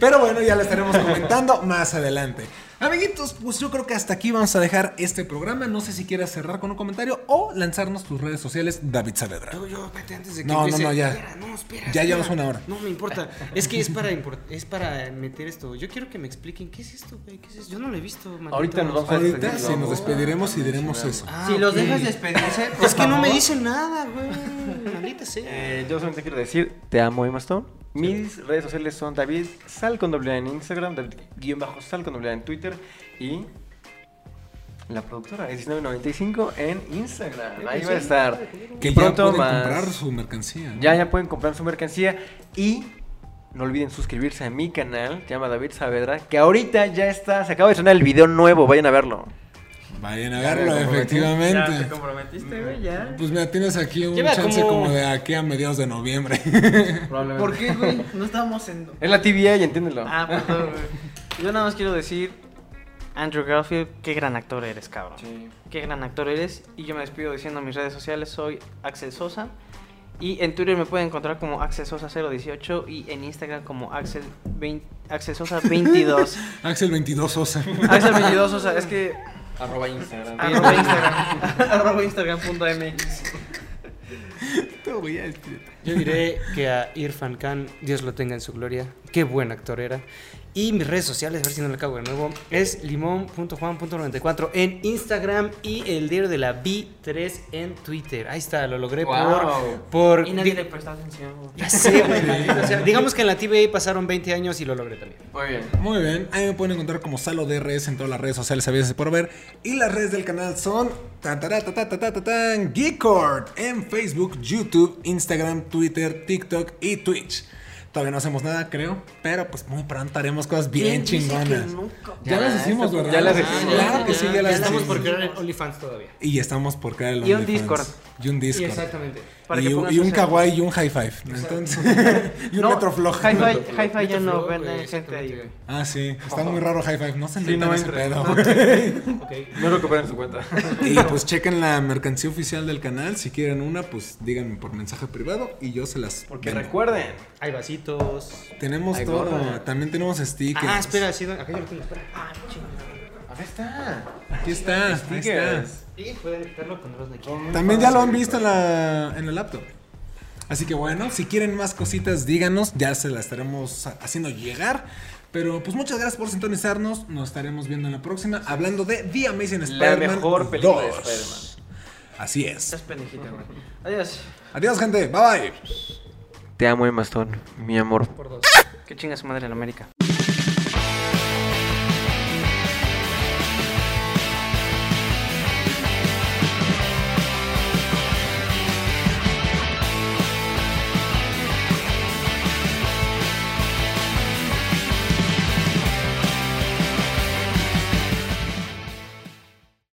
Pero bueno, ya lo estaremos comentando más adelante. Amiguitos, pues yo creo que hasta aquí vamos a dejar este programa. No sé si quieras cerrar con un comentario o lanzarnos tus redes sociales, David Saavedra. Yo, yo, espérate, antes de que No, no, empiece. no, ya. Espera, no, espera. Ya llevamos una hora. No me importa. Es que es para, es para meter esto. Yo quiero que me expliquen qué es esto, güey. ¿Qué es esto? Yo no lo he visto, maldito. Ahorita nos vamos a Ahorita sí nos despediremos y diremos eso. Ah, si los dejas despedirse, por Es que no me dicen nada, güey. Maldita sea. Eh, yo solamente quiero decir, te amo, Emma Stone. Mis redes sociales son David Sal con doble A en Instagram, David guion bajo Sal con doble A en Twitter y la productora es 1995 en Instagram. Ahí va a estar. Que Y ya pronto pueden más. comprar su mercancía. ¿no? Ya, ya pueden comprar su mercancía y no olviden suscribirse a mi canal, que se llama David Saavedra, que ahorita ya está, se acaba de sonar el video nuevo, vayan a verlo. Vayan a Ya verlo, comprometí. Ya te efectivamente. comprometiste, güey, ya. Pues mira, tienes aquí un Lleva chance como- como de aquí a mediados de noviembre. ¿Por qué, güey? No estábamos en. Es la TVA y entiéndelo. Ah, perdón, güey. Yo nada más quiero decir, Andrew Garfield, qué gran actor eres, cabrón. Sí. Qué gran actor eres. Y yo me despido diciendo en mis redes sociales, soy Axel Sosa. Y en Twitter me pueden encontrar como Accesosa018 y en Instagram como Axel 20 Accesosa22. <laughs> Axel 22 Sosa. Axel22 Sosa, es que Arroba Instagram. arroba Instagram. <laughs> arroba Instagram.mx. Yo diré que a Irfan Khan, Dios lo tenga en su gloria, qué buen actor era. Y mis redes sociales, a ver si no le cago de nuevo, es limón.juan.94 en Instagram y el diario de la B3 en Twitter. Ahí está, lo logré Wow. por... por Y nadie di- le prestó atención. Ya sé, güey. <laughs> O sea, digamos que en la TVA pasaron 20 años y lo logré también. Muy bien. Muy bien, ahí me pueden encontrar como Salo DRS en todas las redes sociales, sabías por ver. Y las redes del canal son tan, tará, ta, ta, ta, ta, ta, tan, Geekord en Facebook, YouTube, Instagram, Twitter, TikTok y Twitch. Todavía no hacemos nada, creo, pero pues muy pronto haremos cosas bien ¿Quién dice que chingonas. Ya, las hicimos, ya ¿verdad? ya las Ah, hicimos. Claro que sí, ya las estamos hicimos. por crear el OnlyFans todavía. Y estamos por crear el Y un OnlyFans. Discord. Y un Sí, Discord. exactamente. Para y, que un- y kawaii y un high five. Entonces, <laughs> y un No, metroflog. Hi-Fi, <laughs> Hi-Fi ya Metroflow, no güey, venden gente exactamente, ahí. güey. Ah, sí. Está muy raro high five. No se Sí, no ese pedo. <laughs> No recuperen su cuenta. Y pues chequen la mercancía oficial del canal. Si quieren una, pues díganme por mensaje privado y yo se las. Porque vendo. recuerden. Hay vasitos. Tenemos Hay todo. gorra. También tenemos stickers. Ah, espera, sí, acá yo lo tengo, espera. Acá está. Aquí está. Ahí está. Sí, pueden quitarlo con los de aquí. También ya lo han visto en la, en la laptop. Así que bueno, si quieren más cositas, díganos. Ya se las estaremos ha- haciendo llegar. Pero pues muchas gracias por sintonizarnos. Nos estaremos viendo en la próxima. Hablando de The Amazing La Spider-Man. mejor película de 2. Spider-Man. Así es. Pendejita, güey. Adiós. Adiós, gente. Bye bye. Te amo, Emma Stone, mi amor. Por dos. Que chinga su madre en América.